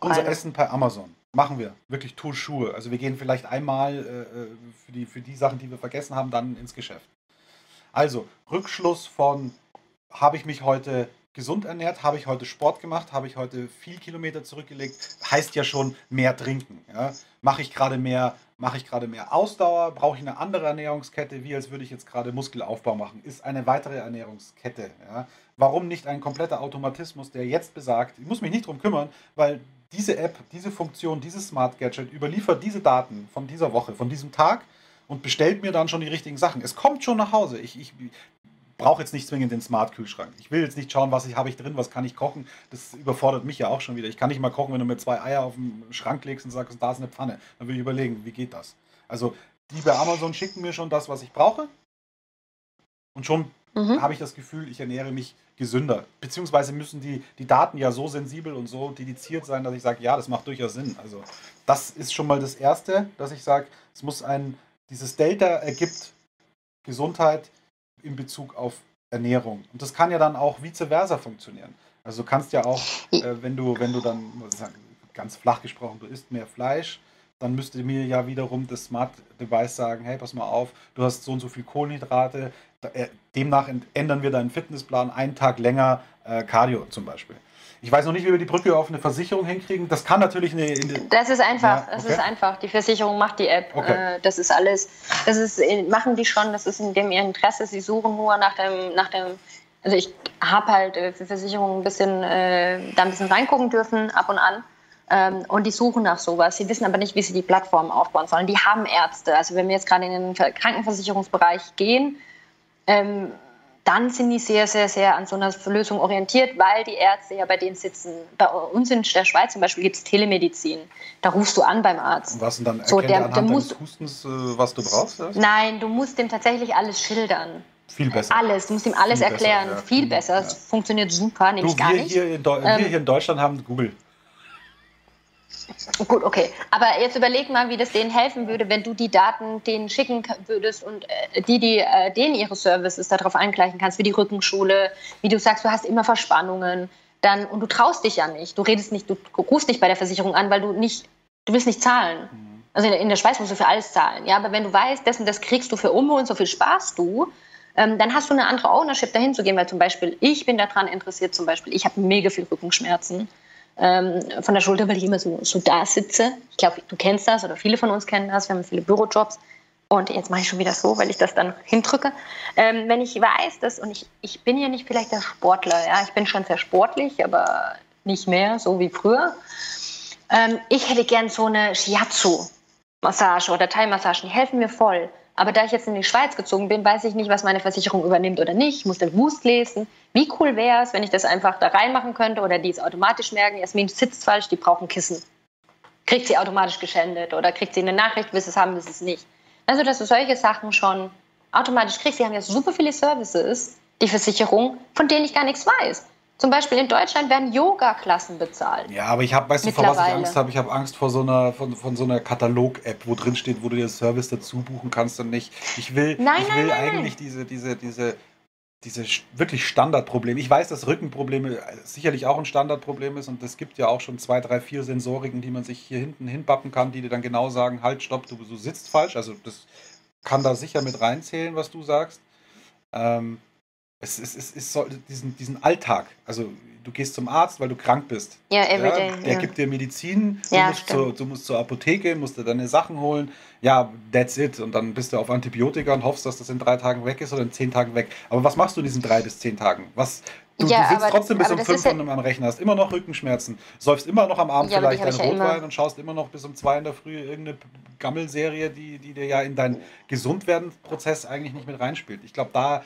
unser Essen per Amazon. Machen wir. Wirklich tu Schuhe. Also wir gehen vielleicht einmal äh, äh, für, die, für die Sachen, die wir vergessen haben, dann ins Geschäft. Also, Rückschluss von, habe ich mich heute gesund ernährt, habe ich heute Sport gemacht, habe ich heute viel Kilometer zurückgelegt, heißt ja schon mehr trinken. Ja? Mache ich gerade mehr, mache ich gerade mehr Ausdauer, brauche ich eine andere Ernährungskette, wie als würde ich jetzt gerade Muskelaufbau machen, ist eine weitere Ernährungskette. Ja? Warum nicht ein kompletter Automatismus, der jetzt besagt, ich muss mich nicht darum kümmern, weil diese App, diese Funktion, dieses Smart Gadget überliefert diese Daten von dieser Woche, von diesem Tag und bestellt mir dann schon die richtigen Sachen. Es kommt schon nach Hause. Ich, ich, brauche jetzt nicht zwingend den Smart-Kühlschrank. Ich will jetzt nicht schauen, was ich, habe ich drin, was kann ich kochen. Das überfordert mich ja auch schon wieder. Ich kann nicht mal kochen, wenn du mir zwei Eier auf den Schrank legst und sagst, da ist eine Pfanne. Dann will ich überlegen, wie geht das? Also die bei Amazon schicken mir schon das, was ich brauche. Und schon mhm. habe ich das Gefühl, ich ernähre mich gesünder. Beziehungsweise müssen die, die Daten ja so sensibel und so dediziert sein, dass ich sage, ja, das macht durchaus Sinn. Also das ist schon mal das Erste, dass ich sage, es muss ein, dieses Delta ergibt Gesundheit in Bezug auf Ernährung. Und das kann ja dann auch vice versa funktionieren. Also du kannst ja auch, äh, wenn du, wenn du dann, ganz flach gesprochen, du isst mehr Fleisch, dann müsste mir ja wiederum das Smart Device sagen, hey, pass mal auf, du hast so und so viel Kohlenhydrate, äh, demnach ändern wir deinen Fitnessplan einen Tag länger äh, Cardio zum Beispiel. Ich weiß noch nicht, wie wir die Brücke auf eine Versicherung hinkriegen. Das kann natürlich eine.
das ist einfach. Ja, okay. Das ist einfach. Die Versicherung macht die App. Okay. Äh, das ist alles. Das ist, machen die schon. Das ist in dem ihr Interesse. Sie suchen nur nach dem, nach dem. Also ich habe halt äh, für Versicherungen ein bisschen äh, da ein bisschen reingucken dürfen ab und an. Ähm, und die suchen nach sowas. Sie wissen aber nicht, wie sie die Plattform aufbauen sollen. Die haben Ärzte. Also wenn wir jetzt gerade in den Krankenversicherungsbereich gehen, ähm, dann sind die sehr, sehr, sehr an so einer Lösung orientiert, weil die Ärzte ja bei denen sitzen. Bei uns in der Schweiz zum Beispiel gibt es Telemedizin. Da rufst du an beim Arzt.
Und was und dann so, der, der muss, Hustens, äh, was du brauchst? Erst?
Nein, du musst dem tatsächlich alles schildern.
Viel besser.
Alles, du musst ihm alles Viel erklären. Besser, ja. Viel besser. Ja. Es funktioniert super, nämlich
du,
gar nicht.
Hier in, wir ähm, hier in Deutschland haben Google.
Gut, okay. Aber jetzt überleg mal, wie das denen helfen würde, wenn du die Daten denen schicken würdest und äh, die, die äh, denen ihre Services darauf angleichen kannst, wie die Rückenschule, wie du sagst, du hast immer Verspannungen, dann und du traust dich ja nicht. Du redest nicht, du rufst nicht bei der Versicherung an, weil du nicht, du willst nicht zahlen. Mhm. Also in der, in der Schweiz musst du für alles zahlen. Ja, aber wenn du weißt, das und das kriegst du für Umme und so viel Spaß du, ähm, dann hast du eine andere Ownership dahin zu gehen, weil zum Beispiel ich bin daran interessiert, zum Beispiel ich habe mega viel Rückenschmerzen ähm, von der Schulter, weil ich immer so, so da sitze. Ich glaube, du kennst das oder viele von uns kennen das. Wir haben viele Bürojobs. Und jetzt mache ich schon wieder so, weil ich das dann hindrücke. Ähm, wenn ich weiß, dass, und ich, ich bin ja nicht vielleicht der Sportler, ja, ich bin schon sehr sportlich, aber nicht mehr, so wie früher. Ähm, ich hätte gern so eine Shiatsu-Massage oder Thai-Massagen, die helfen mir voll. Aber da ich jetzt in die Schweiz gezogen bin, weiß ich nicht, was meine Versicherung übernimmt oder nicht. Ich muss den Wust lesen. Wie cool wäre es, wenn ich das einfach da reinmachen könnte oder die es automatisch merken, Jasmin sitzt falsch, die brauchen Kissen. Kriegt sie automatisch geschändet oder kriegt sie eine Nachricht, willst es haben, willst es nicht. Also, dass du solche Sachen schon automatisch kriegst. Sie haben ja super viele Services, die Versicherung, von denen ich gar nichts weiß. Zum Beispiel in Deutschland werden Yoga-Klassen bezahlt.
Ja, aber ich habe, weißt du, vor was ich Angst habe? Ich habe Angst vor so einer, von, von so einer Katalog-App, wo drin steht, wo du dir Service dazu buchen kannst und nicht. Ich will,
nein,
ich
nein,
will
nein,
eigentlich diese, diese, diese, diese wirklich Standardprobleme. Ich weiß, dass Rückenprobleme sicherlich auch ein Standardproblem ist und es gibt ja auch schon zwei, drei, vier Sensoriken, die man sich hier hinten hinpappen kann, die dir dann genau sagen, halt, stopp, du, du sitzt falsch. Also das kann da sicher mit reinzählen, was du sagst. Ähm, es, es, es, es soll diesen, diesen Alltag, also du gehst zum Arzt, weil du krank bist.
Ja, everyday.
Ja, der
ja.
gibt dir Medizin, du,
Ja,
musst zur, du musst zur Apotheke, musst dir deine Sachen holen. Ja, that's it. Und dann bist du auf Antibiotika und hoffst, dass das in drei Tagen weg ist oder in zehn Tagen weg. Aber was machst du in diesen drei bis zehn Tagen? Was, du,
Ja,
du sitzt
aber-
trotzdem bis um fünf
ja-
am Rechner, hast immer noch Rückenschmerzen, säufst immer noch am Abend vielleicht deinen Rotwein und schaust immer noch bis um zwei in der Früh irgendeine Gammelserie, die, die dir ja in deinen Gesundwerden-Prozess eigentlich nicht mit reinspielt. Ich glaube, da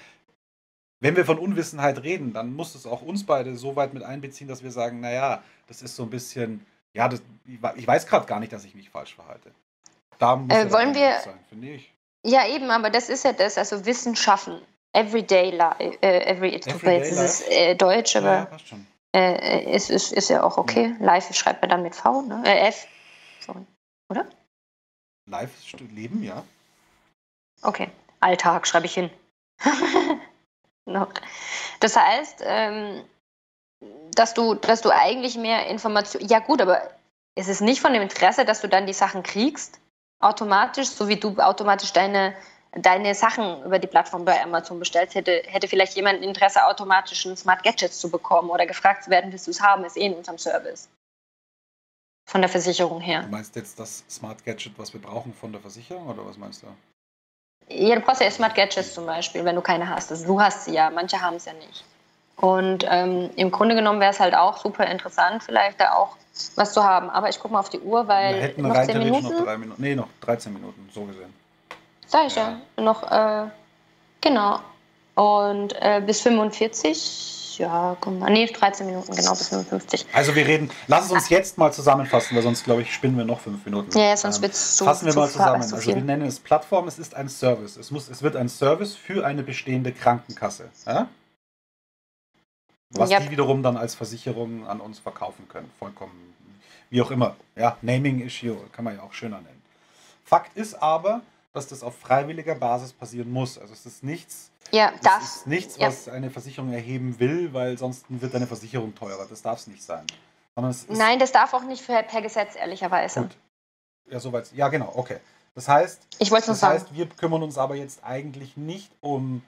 wenn wir von Unwissenheit reden, dann muss es auch uns beide so weit mit einbeziehen, dass wir sagen, naja, das ist so ein bisschen, ja, das, ich we- ich weiß gerade gar nicht, dass ich mich falsch verhalte. Da muss
Äh,
ja
wollen wir-
sein, finde ich.
Ja, eben, aber das ist ja das, also Wissen schaffen. Everyday life, äh, every, mir
Everyday
jetzt dieses äh, Deutsch,
Ja,
aber
passt schon.
äh, ist, ist, ist ja auch okay. Live schreibt man dann mit V, ne? Äh, F. Sorry.
Live-Leben, ja.
Okay. Alltag schreibe ich hin. Noch. Das heißt, ähm, dass du, dass du eigentlich mehr Informationen. Ja, gut, aber es ist nicht von dem Interesse, dass du dann die Sachen kriegst, automatisch, so wie du automatisch deine, deine Sachen über die Plattform bei Amazon bestellst, hätte, hätte vielleicht jemand Interesse, automatisch ein Smart Gadgets zu bekommen oder gefragt zu werden, willst du es haben, ist eh in unserem Service. Von der Versicherung her.
Du meinst jetzt das Smart Gadget, was wir brauchen von der Versicherung, oder was meinst du?
Ja, du brauchst ja Smart Gadgets zum Beispiel, wenn du keine hast. Also du hast sie ja, manche haben es ja nicht. Und ähm, im Grunde genommen wäre es halt auch super interessant, vielleicht da auch was zu haben. Aber ich gucke mal auf die Uhr, weil
wir hätten
noch
rein
10
theoretisch
Minuten.
noch drei Minuten. Nee, noch 13 Minuten, so gesehen.
Sag ich ja. Noch, äh, genau. Und äh, bis 45, ja, guck mal. Nee, 13 Minuten, genau, bis 55.
Also wir reden, lass es uns jetzt mal zusammenfassen, weil sonst, glaube ich, spinnen wir noch fünf Minuten.
Ja, sonst
Ähm,
wird es zu
Fassen wir mal zusammen.
zu
Also wir nennen es Plattform, es ist ein Service. Es, muss, es wird ein Service für eine bestehende Krankenkasse. Ja? Was
Yep.
die wiederum dann als Versicherung an uns verkaufen können. Vollkommen, wie auch immer. Ja, Naming Issue kann man ja auch schöner nennen. Fakt ist aber, dass das auf freiwilliger Basis passieren muss. Also es ist nichts,
ja,
es
darf.
ist nichts,
ja.
was eine Versicherung erheben will, weil sonst wird eine Versicherung teurer. Das darf es nicht sein. Es
Nein, das darf auch nicht für, per Gesetz, ehrlicherweise.
Gut. Ja, soweit. Ja, genau, okay. Das heißt,
Ich
das
sagen.
heißt, wir kümmern uns aber jetzt eigentlich nicht um.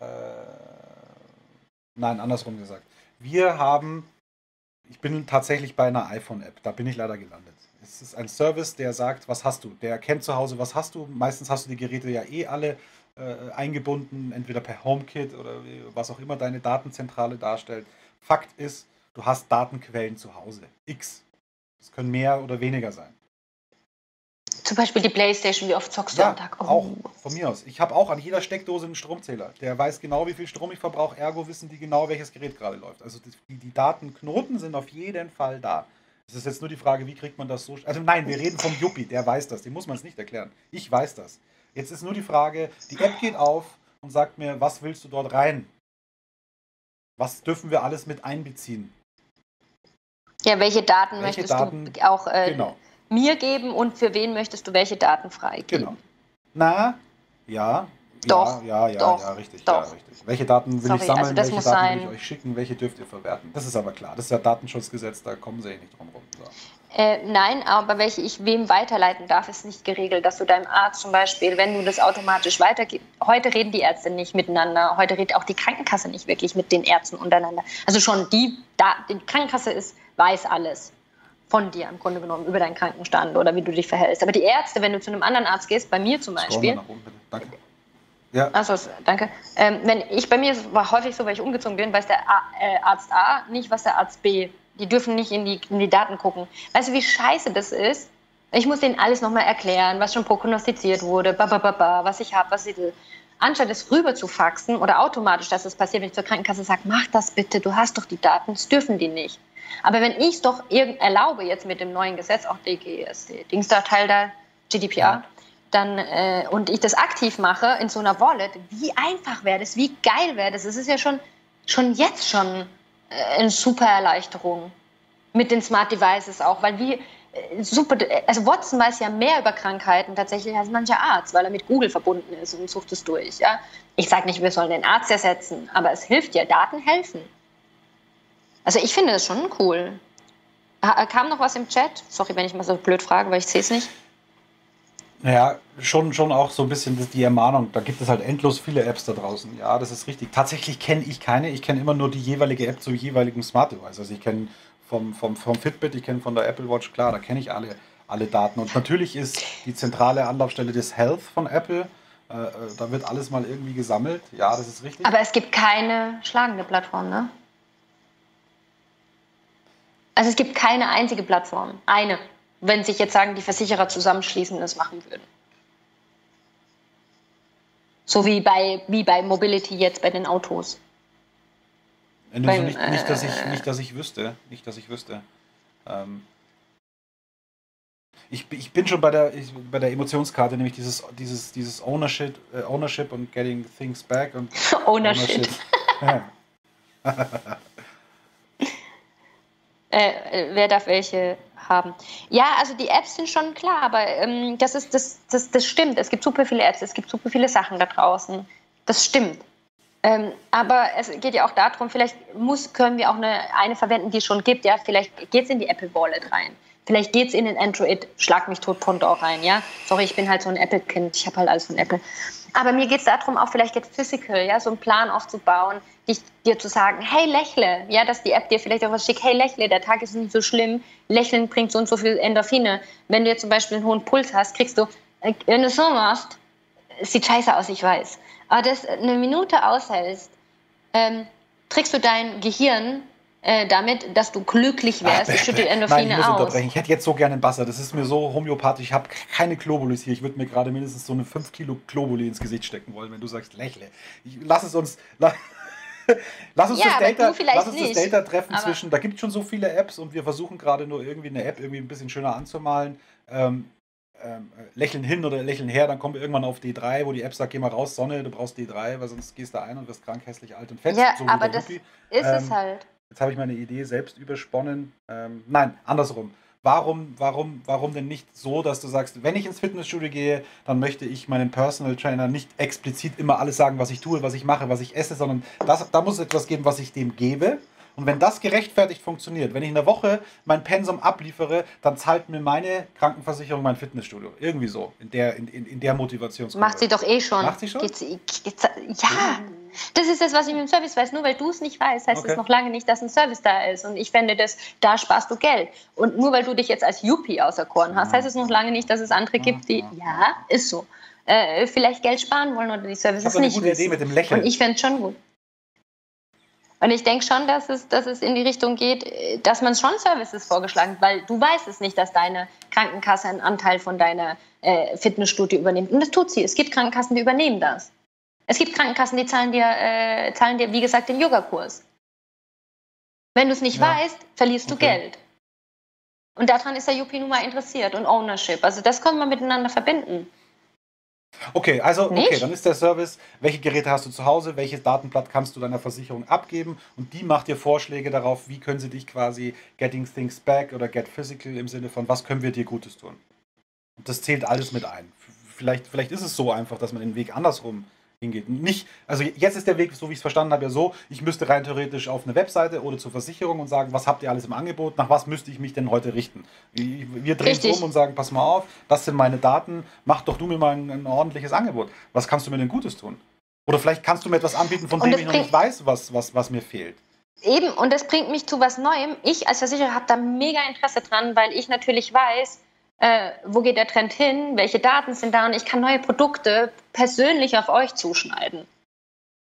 Äh, nein, andersrum gesagt. Wir haben. Ich bin tatsächlich bei einer iPhone-App. Da bin ich leider gelandet. Es ist ein Service, der sagt, was hast du? Der erkennt zu Hause, was hast du. Meistens hast du die Geräte ja eh alle äh, eingebunden, entweder per HomeKit oder was auch immer deine Datenzentrale darstellt. Fakt ist, du hast Datenquellen zu Hause. X. Das können mehr oder weniger sein.
Zum Beispiel die Playstation, wie oft zockst du
Ja,
am Tag? Oh.
auch von mir aus. Ich habe auch an jeder Steckdose einen Stromzähler. Der weiß genau, wie viel Strom ich verbrauche. Ergo wissen die genau, welches Gerät gerade läuft. Also die, die Datenknoten sind auf jeden Fall da. Es ist jetzt nur die Frage, wie kriegt man das so. Also nein, wir reden vom Yuppie, der weiß das. Dem muss man es nicht erklären. Ich weiß das. Jetzt ist nur die Frage, die App geht auf und sagt mir, was willst du dort rein? Was dürfen wir alles mit einbeziehen?
Ja, welche Daten
Welche
möchtest
Daten-
du auch äh,
Genau.
mir geben und für wen möchtest du welche Daten freigeben?
Genau. Na, ja.
Doch,
ja, ja, ja,
doch,
ja, richtig,
doch.
ja, richtig. Welche Daten will
Sorry,
ich sammeln,
also
welche Daten
sein.
will ich euch schicken, welche dürft ihr verwerten? Das ist aber klar. Das ist ja Datenschutzgesetz, da kommen sie eh nicht drum rum. So.
Äh, nein, aber welche ich wem weiterleiten darf, ist nicht geregelt. Dass du deinem Arzt zum Beispiel, wenn du das automatisch weitergibst, heute reden die Ärzte nicht miteinander, heute redet auch die Krankenkasse nicht wirklich mit den Ärzten untereinander. Also schon die, da, die Krankenkasse ist, weiß alles von dir im Grunde genommen über deinen Krankenstand oder wie du dich verhältst. Aber die Ärzte, wenn du zu einem anderen Arzt gehst, bei mir zum Beispiel,
nach oben, bitte. Danke. Ja,
Achso, danke. Ähm, wenn ich bei mir war häufig so, weil ich umgezogen bin, weiß der äh, Arzt A nicht, was der Arzt B. Die dürfen nicht in die, in die Daten gucken. Weißt du, wie scheiße das ist? Ich muss denen alles nochmal erklären, was schon prognostiziert wurde, ba, ba, ba, ba, was ich habe, was ich will. Anstatt es rüber zu faxen oder automatisch, dass es passiert, wenn ich zur Krankenkasse sage, mach das bitte, du hast doch die Daten, das dürfen die nicht. Aber wenn ich es doch erlaube, jetzt mit dem neuen Gesetz, auch DGSD, Dings da, Teil da, GDPR,
Ja.
dann, äh, und ich das aktiv mache in so einer Wallet, wie einfach wäre das, wie geil wäre das. Es ist ja schon, schon jetzt schon eine super Erleichterung mit den Smart Devices auch, weil wie äh, super, also Watson weiß ja mehr über Krankheiten tatsächlich als mancher Arzt, weil er mit Google verbunden ist und sucht es durch. Ja? Ich sage nicht, wir sollen den Arzt ersetzen, aber es hilft ja, Daten helfen. Also ich finde das schon cool. Kam noch was im Chat? Sorry, wenn ich mal so blöd frage, weil ich sehe es nicht.
Naja, schon, schon auch so ein bisschen die Ermahnung. Da gibt es halt endlos viele Apps da draußen. Ja, das ist richtig. Tatsächlich kenne ich keine. Ich kenne immer nur die jeweilige App zum jeweiligen Smart Device. Also ich kenne vom, vom, vom Fitbit, ich kenne von der Apple Watch, klar, da kenne ich alle, alle Daten. Und natürlich ist die zentrale Anlaufstelle des Health von Apple. Äh, äh da wird alles mal irgendwie gesammelt. Ja, das ist richtig.
Aber es gibt keine schlagende Plattform, ne? Also es gibt keine einzige Plattform. Eine. Wenn sich jetzt sagen, die Versicherer zusammenschließen und das machen würden. So wie bei, wie bei Mobility jetzt bei den Autos.
Beim, also nicht, nicht, dass ich, nicht, dass ich wüsste. Nicht, dass ich wüsste. Ähm ich, ich bin schon bei der, ich, bei der Emotionskarte, nämlich dieses, dieses, dieses Ownership, äh, Ownership und Getting Things Back und
Ownership. Ownership. Äh, äh, wer darf welche haben. Ja, also die Apps sind schon klar, aber ähm, das, ist, das, das, das stimmt. Es gibt super viele Apps, es gibt super viele Sachen da draußen. Das stimmt. Ähm, aber es geht ja auch darum, vielleicht muss, können wir auch eine, eine verwenden, die es schon gibt. Ja? Vielleicht geht es in die Apple Wallet rein. Vielleicht geht es in den Android Schlag mich tot Pendant rein. Ja? Sorry, ich bin halt so ein Apple-Kind. Ich habe halt alles von Apple. Aber mir geht es darum, auch vielleicht jetzt physical, ja, so einen Plan aufzubauen, dich, dir zu sagen, hey, lächle, ja, dass die App dir vielleicht auch was schickt, hey, lächle, der Tag ist nicht so schlimm, Lächeln bringt so und so viel Endorphine. Wenn du jetzt zum Beispiel einen hohen Puls hast, kriegst du, äh, wenn du so machst, sieht scheiße aus, ich weiß, aber das eine Minute aushältst, ähm, trickst du dein Gehirn äh, damit, dass du glücklich wärst. Ach, ich schütte Endorphine Nein, ich muss aus.
Ich hätte jetzt so gerne einen Basser. Das ist mir so homöopathisch. Ich habe keine Globulis hier. Ich würde mir gerade mindestens so eine 5 Kilo Globuli ins Gesicht stecken wollen, wenn du sagst, lächle. Ich, lass es uns. Lass, uns, ja, das, Data, lass uns das Data treffen zwischen, da gibt es schon so viele Apps und wir versuchen gerade nur irgendwie eine App irgendwie ein bisschen schöner anzumalen. Ähm, ähm, lächeln hin oder lächeln her, dann kommen wir irgendwann auf D3, wo die App sagt, geh mal raus, Sonne, du brauchst D3, weil sonst gehst du ein und wirst krank, hässlich, alt und fett.
Ja, so aber das Rupi. ist ähm, es halt.
Jetzt habe ich meine Idee selbst übersponnen. Ähm, nein, andersrum. Warum, warum, warum denn nicht so, dass du sagst, wenn ich ins Fitnessstudio gehe, dann möchte ich meinem Personal Trainer nicht explizit immer alles sagen, was ich tue, was ich mache, was ich esse, sondern das, da muss es etwas geben, was ich dem gebe. Und wenn das gerechtfertigt funktioniert, wenn ich in der Woche mein Pensum abliefere, dann zahlt mir meine Krankenversicherung mein Fitnessstudio. Irgendwie so, in der, in, in, in der Motivationsgruppe.
Macht sie doch eh schon.
Macht sie schon?
Geht's, geht's, ja, das ist das, was ich mit dem Service weiß. Nur weil du es nicht weißt, heißt es okay. noch lange nicht, dass ein Service da ist. Und ich fände das, da sparst du Geld. Und nur weil du dich jetzt als Yuppie auserkoren hast, heißt es noch lange nicht, dass es andere gibt, die, ja, ist so, äh, vielleicht Geld sparen wollen oder die Services nicht. Ich habe eine gute Idee
mit dem Lächeln.
Und ich fände es schon gut. Und ich denke schon, dass es, dass es in die Richtung geht, dass man schon Services vorgeschlagen hat, weil du weißt es nicht, dass deine Krankenkasse einen Anteil von deiner äh, Fitnessstudie übernimmt. Und das tut sie. Es gibt Krankenkassen, die übernehmen das. Es gibt Krankenkassen, die zahlen dir, äh, zahlen dir wie gesagt, den Yogakurs. Wenn du es nicht ja. weißt, verlierst du okay. Geld. Und daran ist der UP nun mal interessiert und Ownership. Also das kann man miteinander verbinden.
Okay, also okay, dann ist der Service, welche Geräte hast du zu Hause, welches Datenblatt kannst du deiner Versicherung abgeben und die macht dir Vorschläge darauf, wie können sie dich quasi Getting Things Back oder Get Physical im Sinne von, was können wir dir Gutes tun. Und das zählt alles mit ein. Vielleicht, vielleicht ist es so einfach, dass man den Weg andersrum hingeht. Nicht, also jetzt ist der Weg, so wie ich es verstanden habe, ja so, ich müsste rein theoretisch auf eine Webseite oder zur Versicherung und sagen, was habt ihr alles im Angebot, nach was müsste ich mich denn heute richten? Wir drehen es um und sagen, pass mal auf, das sind meine Daten, mach doch du mir mal ein, ein, ordentliches Angebot. Was kannst du mir denn Gutes tun? Oder vielleicht kannst du mir etwas anbieten, von dem ich noch nicht weiß, was, was, was mir fehlt.
Eben, und das bringt mich zu was Neuem. Ich als Versicherer habe da mega Interesse dran, weil ich natürlich weiß, äh, wo geht der Trend hin, welche Daten sind da und ich kann neue Produkte persönlich auf euch zuschneiden.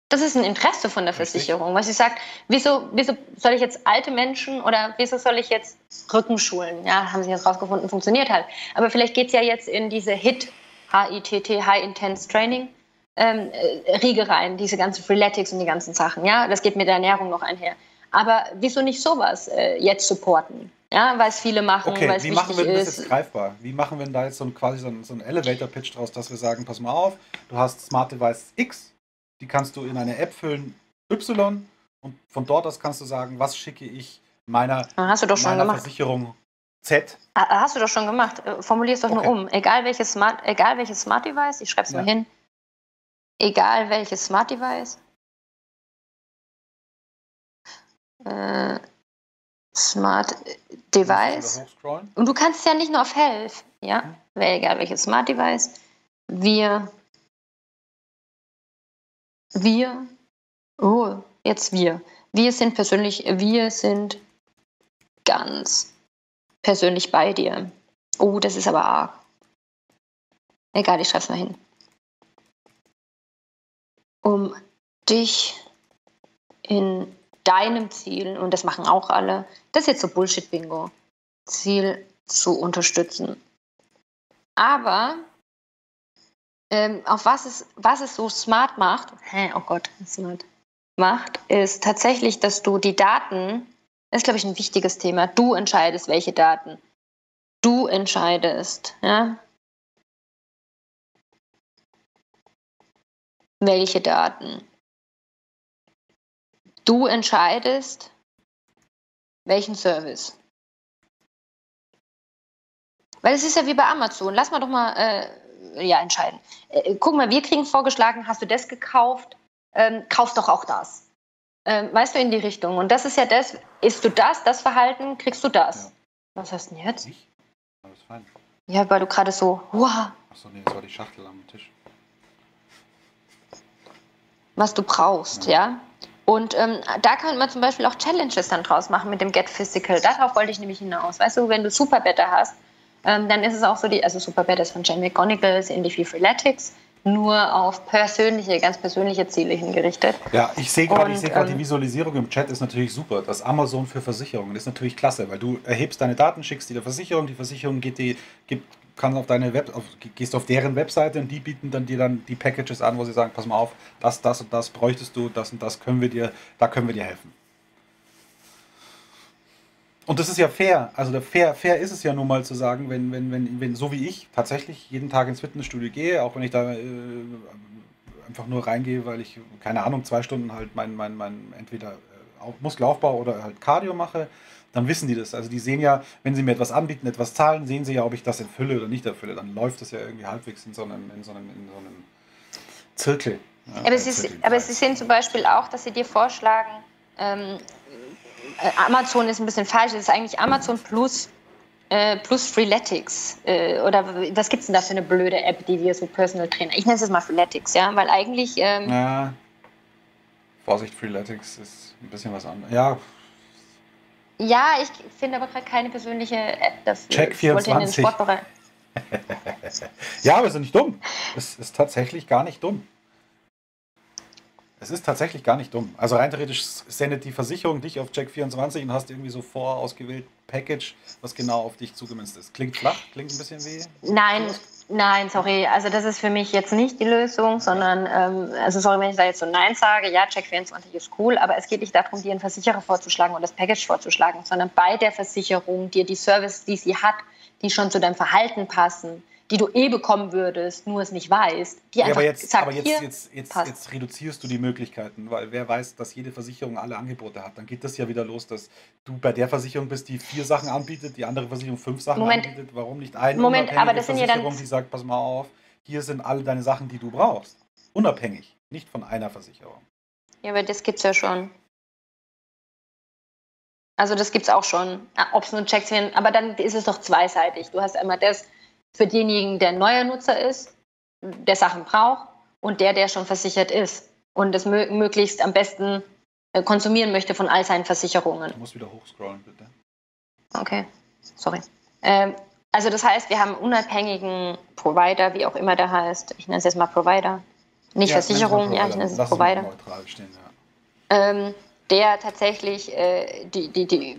Das ist ein Interesse von der Versicherung, weil sie sagt, wieso, wieso soll ich jetzt alte Menschen oder wieso soll ich jetzt Rückenschulen? Ja, haben sie jetzt rausgefunden, funktioniert halt. Aber vielleicht geht es ja jetzt in diese HIT, H-I-T-T, High Intense Training, ähm, äh, Riege rein, diese ganzen Freeletics und die ganzen Sachen. Ja, das geht mit der Ernährung noch einher. Aber wieso nicht sowas äh, jetzt supporten? Ja, weil es viele machen,
Okay,
weil es
wie machen wir denn das jetzt greifbar? Wie machen wir denn da jetzt so ein, quasi so ein, so ein Elevator-Pitch draus, dass wir sagen, pass mal auf, du hast Smart Device X, die kannst du in eine App füllen, Y, und von dort aus kannst du sagen, was schicke ich meiner,
schon
meiner. Versicherung Z.
Ah, Hast du doch schon gemacht. Äh, Formulier es doch
Okay.
nur um. Egal welches Smart, egal welches Smart Device, ich schreibe es
Ja.
mal hin. Egal welches Smart Device. Äh, Smart Device.
Wieder hochscrollen.
Und du kannst ja nicht nur auf Health, ja?
Mhm.
Weil Egal welches Smart Device. Wir. Wir. Oh, jetzt wir. Wir sind persönlich, wir sind ganz persönlich bei dir. Oh, das ist aber arg. Egal, ich schreib's mal hin. Um dich in deinem Ziel, und das machen auch alle, das ist jetzt so Bullshit-Bingo, Ziel zu unterstützen. Aber ähm, auf was es, was es so smart macht, hä, oh Gott, smart macht, ist tatsächlich, dass du die Daten, das ist glaube ich ein wichtiges Thema, du entscheidest, welche Daten. Du entscheidest, ja, welche Daten. Du entscheidest, welchen Service. Weil es ist ja wie bei Amazon. Lass mal doch mal äh, ja, entscheiden. Äh, guck mal, wir kriegen vorgeschlagen, hast du das gekauft? Ähm, kauf doch auch das. Ähm, weißt du, in die Richtung. Und das ist ja das, ist du das, das Verhalten, kriegst du das.
Ja.
Was hast du denn jetzt?
Ich? Alles fein.
Ja, weil du gerade so, wow,
Achso, nee, das war die Schachtel am Tisch.
was du brauchst, ja. Und ähm, da kann man zum Beispiel auch Challenges dann draus machen mit dem Get Physical. Darauf wollte ich nämlich hinaus. Weißt du, wenn du Super Better hast, ähm, dann ist es auch so, die, also Super Better ist von Jen McGonigal, ist ähnlich wie Freeletics, nur auf persönliche, ganz persönliche Ziele hingerichtet.
Ja, ich sehe gerade, ich
Und,
sehe gerade,
ähm,
die Visualisierung im Chat ist natürlich super. Das Amazon für Versicherungen ist natürlich klasse, weil du erhebst deine Daten, schickst die der Versicherung, die Versicherung geht die, gibt, kann auf deine Web, auf, gehst auf deren Webseite und die bieten dann dir dann die Packages an, wo sie sagen, pass mal auf, das, das und das bräuchtest du, das und das können wir dir, da können wir dir helfen. Und das ist ja fair. Also fair, fair ist es ja nun mal zu sagen, wenn, wenn, wenn, wenn so wie ich tatsächlich jeden Tag ins Fitnessstudio gehe, auch wenn ich da äh, einfach nur reingehe, weil ich, keine Ahnung, zwei Stunden halt mein, mein, mein entweder äh, Auf- Muskelaufbau oder halt Cardio mache, dann wissen die das. Also die sehen ja, wenn sie mir etwas anbieten, etwas zahlen, sehen sie ja, ob ich das erfülle oder nicht erfülle. Dann läuft das ja irgendwie halbwegs in so einem, in so einem, in so einem Zirkel. Ja,
Aber, sie,
Zirkel,
aber sie sehen zum Beispiel auch, dass sie dir vorschlagen, ähm, äh, Amazon ist ein bisschen falsch, es ist eigentlich Amazon plus, äh, plus Freeletics. Äh, oder was gibt es denn da für eine blöde App, die wir so Personal Trainer? Ich nenne es jetzt mal Freeletics, ja, weil eigentlich, ähm,
Ja. Vorsicht, Freeletics ist ein bisschen was anderes. Ja,
ja, ich finde aber gerade keine persönliche App dafür.
Check
Ich wollte in den
24.
Sportbereich.
Ja, aber es ist nicht dumm. Es ist tatsächlich gar nicht dumm. Es ist tatsächlich gar nicht dumm. Also rein theoretisch sendet die Versicherung dich auf Check24 und hast irgendwie so vorausgewählt Package, was genau auf dich zugemünzt ist. Klingt flach, klingt ein bisschen wie.
Nein, nein, sorry. Also das ist für mich jetzt nicht die Lösung, sondern, ähm, also sorry, wenn ich da jetzt so Nein sage, ja, Check24 ist cool, aber es geht nicht darum, dir einen Versicherer vorzuschlagen oder das Package vorzuschlagen, sondern bei der Versicherung dir die Service, die sie hat, die schon zu deinem Verhalten passen, die du eh bekommen würdest, nur es nicht weißt, die
Ja,
einfach
aber jetzt,
sagt,
aber jetzt,
hier,
jetzt, jetzt,
passt.
jetzt reduzierst du die Möglichkeiten, weil wer weiß, dass jede Versicherung alle Angebote hat. Dann geht das ja wieder los, dass du bei der Versicherung bist, die vier Sachen anbietet, die andere Versicherung fünf Sachen
Moment.
anbietet. Warum nicht eine
Moment, aber das sind ja dann-
Versicherung, die sagt, pass mal auf, hier sind alle deine Sachen, die du brauchst. Unabhängig, nicht von einer Versicherung.
Ja, aber das gibt's ja schon. Also das gibt's auch schon. Ob es nur Checks sind, aber dann ist es doch zweiseitig. Du hast einmal das für denjenigen, der ein neuer Nutzer ist, der Sachen braucht und der, der schon versichert ist und das mö möglichst am besten äh, konsumieren möchte von all seinen Versicherungen.
Du musst wieder hochscrollen, bitte.
Okay, sorry. Ähm, also das heißt, wir haben einen unabhängigen Provider, wie auch immer der heißt. Ich nenne es jetzt mal Provider. Nicht
Ja,
Versicherung, ja, ich nenne es
Lass
Provider.
neutral stehen, ja.
ähm, der tatsächlich äh, die, die, die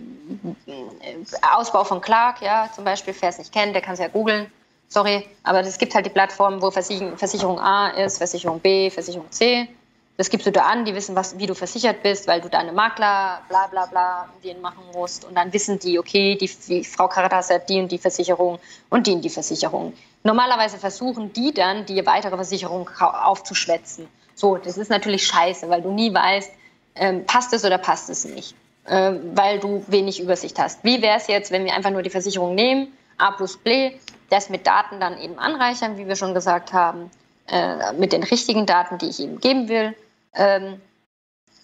äh, Ausbau von Clark, ja, zum Beispiel, wer es nicht kennt, der kann es ja googeln. Sorry, aber es gibt halt die Plattformen, wo Versicherung, A ist, Versicherung B, Versicherung C. Das gibst du da an, die wissen, was, wie du versichert bist, weil du deine Makler, bla bla bla, den machen musst. Und dann wissen die, okay, die, die Frau Caritas hat die und die Versicherung und die und die Versicherung. Normalerweise versuchen die dann, die weitere Versicherung aufzuschwätzen. So, das ist natürlich scheiße, weil du nie weißt, ähm, passt es oder passt es nicht, ähm, weil du wenig Übersicht hast. Wie wäre es jetzt, wenn wir einfach nur die Versicherung nehmen, A plus B, das mit Daten dann eben anreichern, wie wir schon gesagt haben, äh, mit den richtigen Daten, die ich ihm geben will, ähm,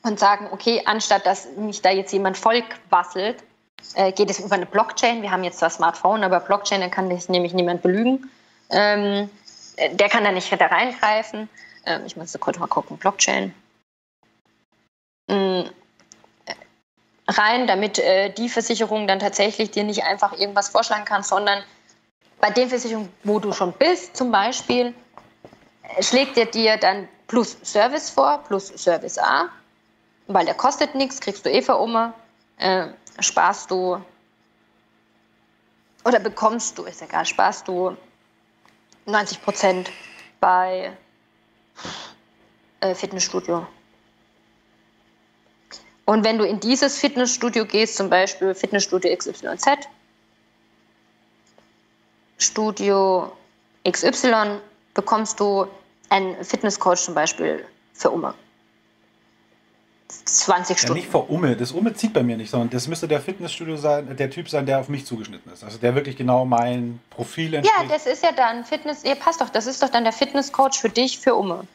und sagen, okay, anstatt dass mich da jetzt jemand vollquasselt, äh, geht es über eine Blockchain. Wir haben jetzt zwar Smartphone, aber Blockchain, da kann sich nämlich niemand belügen. Ähm, der kann da nicht da reingreifen. Ähm, ich muss kurz mal gucken, Blockchain. Mhm. Rein, damit äh, die Versicherung dann tatsächlich dir nicht einfach irgendwas vorschlagen kann, sondern bei den Versicherungen, wo du schon bist, zum Beispiel, schlägt er dir dann plus Service vor, plus Service A, weil der kostet nichts, kriegst du eh für äh, sparst du oder bekommst du, ist egal, sparst du 90 Prozent bei äh, Fitnessstudio. Und wenn du in dieses Fitnessstudio gehst, zum Beispiel Fitnessstudio XYZ, Studio XY, bekommst du einen Fitnesscoach zum Beispiel für Umme. 20 Stunden.
Ja, nicht für Umme. Das Umme zieht bei mir nicht, sondern das müsste der Fitnessstudio sein, der Typ sein, der auf mich zugeschnitten ist. Also der wirklich genau mein Profil
entspricht. Ja, das ist ja dann Fitness, ihr passt doch, das ist doch dann der Fitnesscoach für dich für Umme.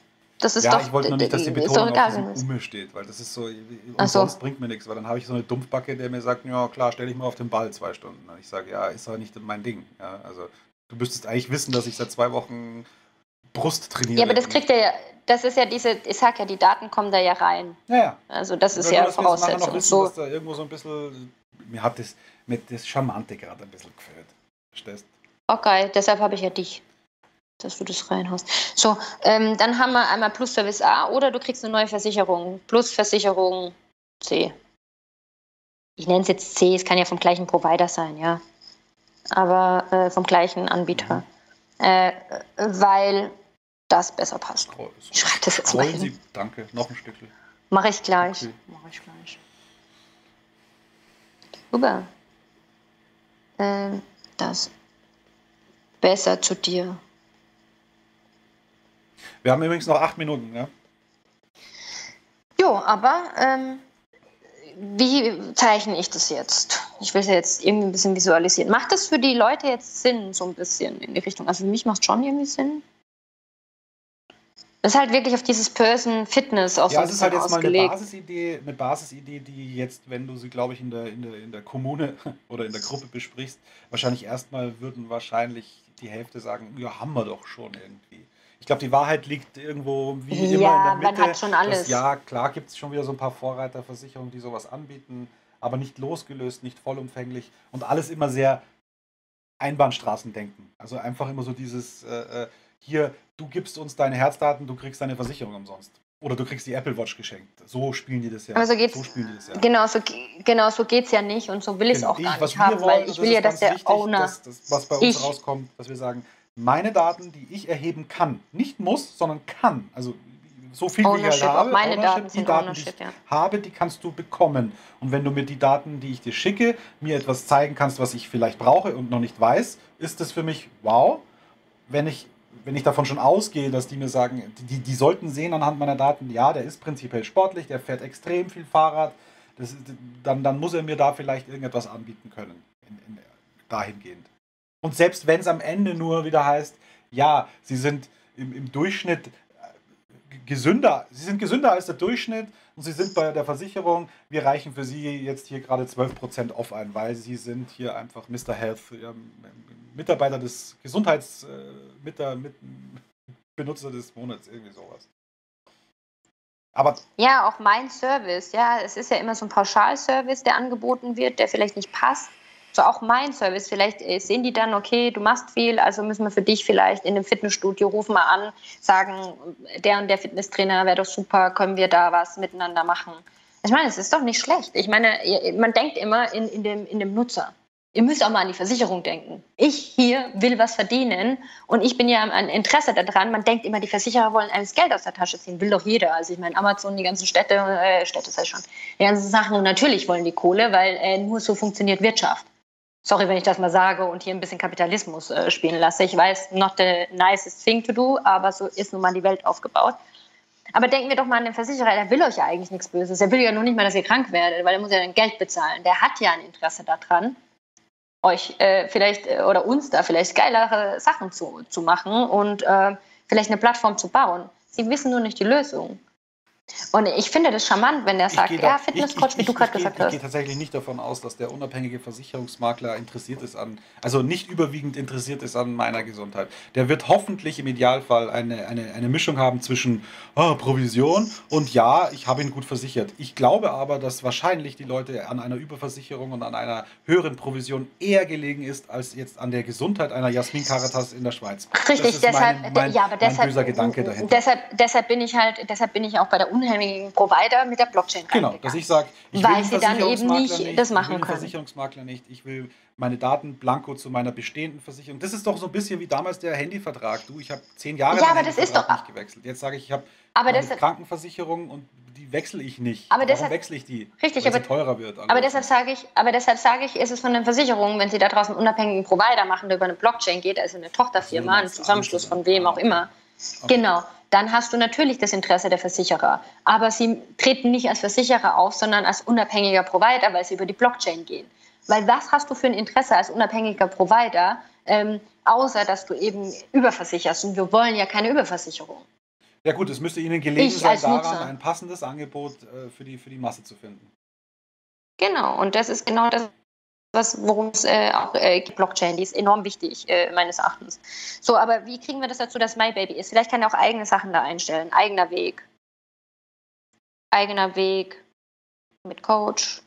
Das ist
ja,
doch,
ich wollte nur nicht, dass die Betonung auf diesem Umme steht, weil das ist so, umsonst so. bringt mir nichts, weil dann habe ich so eine Dumpfbacke, der mir sagt, ja klar, stell dich mal auf den Ball zwei Stunden. Und ich sage, ja, ist aber nicht mein Ding. Ja, also du müsstest eigentlich wissen, dass ich seit zwei Wochen Brust trainiere.
Ja, aber das kriegt er ja, das ist ja diese, ich sag ja, die Daten kommen da ja rein.
Ja, ja.
Also das ist ja Voraussetzung.
Wissen, so. dass da irgendwo so ein bisschen, mir hat das mit das Charmante gerade ein bisschen gefällt. Verstehst?
Okay, deshalb habe ich ja dich, dass du das reinhaust. So, ähm, dann haben wir einmal Plus Service A oder du kriegst eine neue Versicherung. Plus Versicherung C. Ich nenne es jetzt C, es kann ja vom gleichen Provider sein, ja. Aber äh, vom gleichen Anbieter. Mhm. Äh, weil das besser passt. Ich schreibe das jetzt mal hin. Sie,
danke, noch ein Stückchen.
Mache ich gleich. Okay. Mache ich gleich. Super. Ähm, das besser zu dir.
Wir haben übrigens noch acht Minuten, ja?
Jo, aber ähm, wie zeichne ich das jetzt? Ich will es ja jetzt irgendwie ein bisschen visualisieren. Macht das für die Leute jetzt Sinn, so ein bisschen in die Richtung? Also für mich macht es schon irgendwie Sinn. Das ist halt wirklich auf dieses Person Fitness
auch ja, so es ist halt jetzt ausgelegt. mal eine Basisidee, eine Basisidee, die jetzt, wenn du sie, glaube ich, in der, in, der, in der Kommune oder in der Gruppe besprichst, wahrscheinlich erstmal würden wahrscheinlich die Hälfte sagen, ja, haben wir doch schon irgendwie. Ich glaube, die Wahrheit liegt irgendwo wie ja, immer in der Mitte. Man hat schon alles. Das, ja, klar gibt es schon wieder so ein paar Vorreiterversicherungen, die sowas anbieten, aber nicht losgelöst, nicht vollumfänglich und alles immer sehr Einbahnstraßendenken. Also einfach immer so dieses, äh, äh hier, du gibst uns deine Herzdaten, du kriegst deine Versicherung umsonst. Oder du kriegst die Apple Watch geschenkt. So spielen die das ja.
Aber so geht's, so spielen die das ja. Genau so, genau so geht es ja nicht und so will ich es genau. auch gar ich, nicht haben, wollen, weil ich will ja, dass der Owner... Dass,
dass, was bei uns ich, rauskommt, dass wir sagen, meine Daten, die ich erheben kann, nicht muss, sondern kann, also so viel wie ich halt habe,
meine Daten
die Daten, die ich ja. habe, die kannst du bekommen. Und wenn du mir die Daten, die ich dir schicke, mir etwas zeigen kannst, was ich vielleicht brauche und noch nicht weiß, ist das für mich wow. Wenn ich wenn ich davon schon ausgehe, dass die mir sagen, die, die sollten sehen anhand meiner Daten, ja, der ist prinzipiell sportlich, der fährt extrem viel Fahrrad, das, dann, dann muss er mir da vielleicht irgendetwas anbieten können, in, in, dahingehend. Und selbst wenn es am Ende nur wieder heißt, ja, sie sind im, im Durchschnitt äh, gesünder, sie sind gesünder als der Durchschnitt und sie sind bei der Versicherung, wir reichen für sie jetzt hier gerade 12% off ein, weil sie sind hier einfach Mr. Health, Mitarbeiter des Gesundheitsbenutzer äh, des Monats, irgendwie sowas.
Aber ja, auch mein Service, ja, es ist ja immer so ein Pauschalservice, der angeboten wird, der vielleicht nicht passt. So auch mein Service, vielleicht äh, sehen die dann, okay, du machst viel, also müssen wir für dich vielleicht in dem Fitnessstudio rufen mal an, sagen, der und der Fitnesstrainer wäre doch super, können wir da was miteinander machen. Ich meine, es ist doch nicht schlecht. Ich meine, man denkt immer in, in, dem, in dem Nutzer. Ihr müsst auch mal an die Versicherung denken. Ich hier will was verdienen und ich bin ja ein Interesse daran. Man denkt immer, die Versicherer wollen einem das Geld aus der Tasche ziehen. Will doch jeder. Also ich meine, Amazon, die ganzen Städte, äh, Städte sei schon, die ganzen Sachen. Und natürlich wollen die Kohle, weil äh, nur so funktioniert Wirtschaft. Sorry, wenn ich das mal sage und hier ein bisschen Kapitalismus äh, spielen lasse. Ich weiß, not the nicest thing to do, aber so ist nun mal die Welt aufgebaut. Aber denken wir doch mal an den Versicherer, der will euch ja eigentlich nichts Böses. Der will ja nur nicht mal, dass ihr krank werdet, weil er muss ja dann Geld bezahlen. Der hat ja ein Interesse daran, euch äh, vielleicht äh, oder uns da vielleicht geilere Sachen zu, zu machen und äh, vielleicht eine Plattform zu bauen. Sie wissen nur nicht die Lösung. Und ich finde das charmant, wenn er sagt, ja, Fitnesscoach, wie du gerade gesagt
hast. Ich gehe tatsächlich nicht davon aus, dass der unabhängige Versicherungsmakler interessiert ist an, also nicht überwiegend interessiert ist an meiner Gesundheit. Der wird hoffentlich im Idealfall eine, eine, eine Mischung haben zwischen oh, Provision und ja, ich habe ihn gut versichert. Ich glaube aber, dass wahrscheinlich die Leute an einer Überversicherung und an einer höheren Provision eher gelegen ist, als jetzt an der Gesundheit einer Jasmin Karatas in der Schweiz.
Richtig, deshalb, mein, mein, ja, aber deshalb, böser Gedanke dahinter. Deshalb, deshalb bin ich halt, deshalb bin ich auch bei der unheimlichen Provider mit der Blockchain
Genau, dass ich sage,
ich Weil will sie dann eben nicht, nicht das machen
ich will
können.
Versicherungsmakler nicht, ich will meine Daten blanko zu meiner bestehenden Versicherung. Das ist doch so ein bisschen wie damals der Handyvertrag. Du, ich habe zehn Jahre
ja, aber das ist doch,
nicht gewechselt. Jetzt sage ich, ich habe eine Krankenversicherung und die wechsle ich nicht.
Aber
Warum
deshalb,
wechsle ich die?
Richtig,
weil
aber,
sie teurer wird.
Also. Aber deshalb sage ich, aber deshalb sage ich, ist es von den Versicherungen, wenn sie da draußen einen unabhängigen Provider machen, der über eine Blockchain geht, also eine Tochterfirma, ein Zusammenschluss von wem auch immer. Okay. Genau dann hast du natürlich das Interesse der Versicherer. Aber sie treten nicht als Versicherer auf, sondern als unabhängiger Provider, weil sie über die Blockchain gehen. Weil was hast du für ein Interesse als unabhängiger Provider, ähm, außer dass du eben überversicherst? Und wir wollen ja keine Überversicherung.
Ja gut, es müsste Ihnen gelegen ich sein, daran Nutzer. ein passendes Angebot äh, für, die, für die Masse zu finden.
Genau, und das ist genau das, was, worum es äh, auch äh, Blockchain, die ist enorm wichtig, äh, meines Erachtens. So, aber wie kriegen wir das dazu, dass MyBaby ist? Vielleicht kann er auch eigene Sachen da einstellen, eigener Weg. Eigener Weg mit Coach.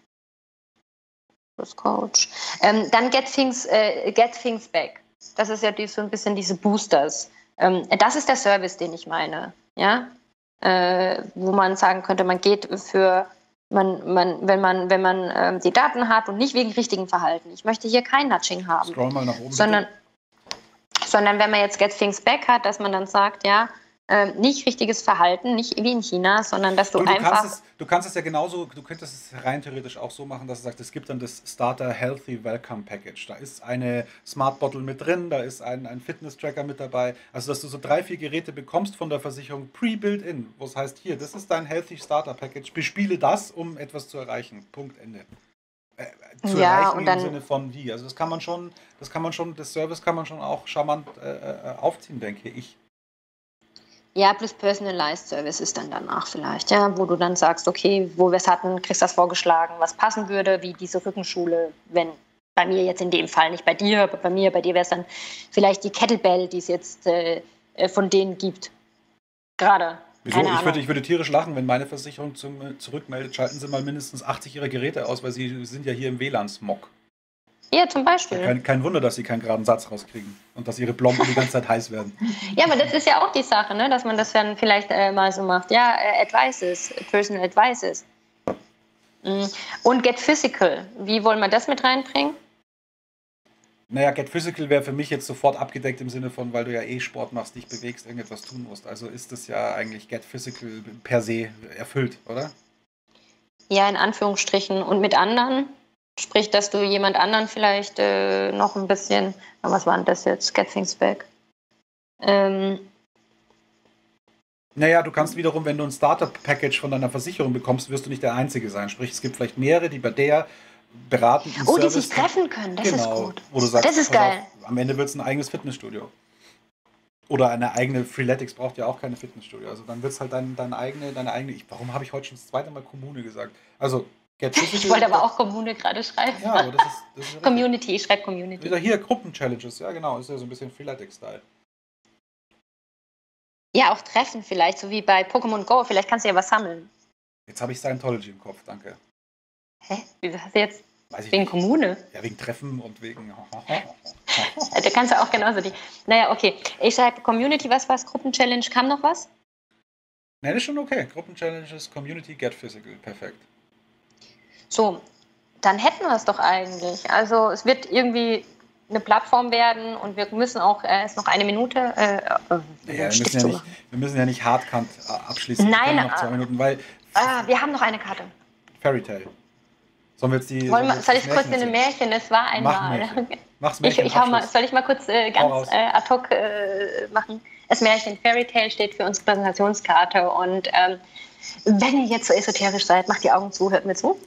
Plus Coach. Ähm, dann Get Things, äh, Get Things Back. Das ist ja die, so ein bisschen diese Boosters. Ähm, das ist der Service, den ich meine. Ja? Äh, wo man sagen könnte, man geht für man, man, wenn man, wenn man ähm, die Daten hat und nicht wegen richtigen Verhalten. Ich möchte hier kein Nudging haben.
Scroll mal nach oben.
Sondern, sondern wenn man jetzt Get Things Back hat, dass man dann sagt, ja, äh, nicht richtiges Verhalten, nicht wie in China, sondern dass du, du einfach.
Kannst es, du kannst es ja genauso, du könntest es rein theoretisch auch so machen, dass du sagst, es gibt dann das Starter Healthy Welcome Package. Da ist eine Smart Bottle mit drin, da ist ein, ein Fitness-Tracker mit dabei. Also, dass du so drei, vier Geräte bekommst von der Versicherung pre-built-in, wo es heißt, hier, das ist dein Healthy Starter Package, bespiele das, um etwas zu erreichen. Punkt, Ende. Äh, zu ja, erreichen und dann, im Sinne von wie. Also das kann man schon, das kann man schon, das Service kann man schon auch charmant äh, äh aufziehen, denke ich.
Ja, plus Personalized Services dann danach vielleicht, ja, wo du dann sagst, okay, wo wir es hatten, kriegst das vorgeschlagen, was passen würde, wie diese Rückenschule, wenn bei mir jetzt in dem Fall, nicht bei dir, aber bei mir, bei dir wäre es dann vielleicht die Kettlebell, die es jetzt äh, äh von denen gibt. Gerade.
Wieso? Ich würde, ich würde tierisch lachen, wenn meine Versicherung zum, zurückmeldet, schalten Sie mal mindestens 80 Ihrer Geräte aus, weil Sie sind ja hier im WLAN-Smog.
Ja, zum Beispiel.
Kein, kein, Wunder, dass sie keinen geraden Satz rauskriegen und dass ihre Blomben die ganze Zeit heiß werden.
Ja, aber das ist ja auch die Sache, ne? dass man das dann vielleicht äh, mal so macht. Ja, äh, Advices, Personal Advices. Mhm. Und Get Physical, wie wollen wir das mit reinbringen?
Naja, Get Physical wäre für mich jetzt sofort abgedeckt im Sinne von, weil du ja eh Sport machst, dich bewegst, irgendetwas tun musst. Also ist das ja eigentlich Get Physical per se erfüllt, oder?
Ja, in Anführungsstrichen. Und mit anderen? Sprich, dass du jemand anderen vielleicht äh, noch ein bisschen, was war denn das jetzt? Get Things Back. Ähm,
naja, du kannst wiederum, wenn du ein Startup-Package von deiner Versicherung bekommst, wirst du nicht der Einzige sein. Sprich, es gibt vielleicht mehrere, die bei der beraten.
Oh, Service die sich treffen können, das genau, ist gut.
Wo du sagst,
das ist geil.
Auf, am Ende wird es ein eigenes Fitnessstudio. Oder eine eigene Freeletics braucht ja auch keine Fitnessstudio. Also dann wird es halt dein, deine eigene, deine eigene. Ich, warum habe ich heute schon das zweite Mal Kommune gesagt? Also
ich wollte aber auch Kommune gerade schreiben.
Ja, aber das ist. Das ist
Community, ich schreibe Community.
Wieder hier Gruppen-Challenges, ja genau, ist ja so ein bisschen Freeletics-Style.
Ja, auch Treffen vielleicht, so wie bei Pokémon Go. Vielleicht kannst du ja was sammeln.
Jetzt habe ich Scientology im Kopf, danke.
Hä? Wieso hast du jetzt? wegen nicht. Kommune?
Ja, wegen Treffen und wegen.
da kannst du auch genauso die. Naja, okay. Ich schreibe Community, was war's? Gruppen-Challenge, kam noch was?
Nein, ist schon okay. Gruppen-Challenges, Community, Get Physical, perfekt.
So, dann hätten wir es doch eigentlich. Also es wird irgendwie eine Plattform werden und wir müssen auch äh, ist noch eine Minute. Äh, äh,
ja, wir, müssen ja nicht, wir müssen ja nicht Hardkant äh, abschließen.
Nein,
noch zwei Minuten, weil.
Ah, wir haben noch eine Karte.
Fairy Tale. Sollen wir jetzt die.
Wollen wir, soll ich kurz in ein Märchen? Es war einmal. Mach Märchen.
Mach's Märchen.
Ich, ich mal, soll ich mal kurz äh, ganz äh, ad hoc äh, machen? Das Märchen Fairy Tale steht für unsere Präsentationskarte. Und ähm, wenn ihr jetzt so esoterisch seid, macht die Augen zu, hört mir zu.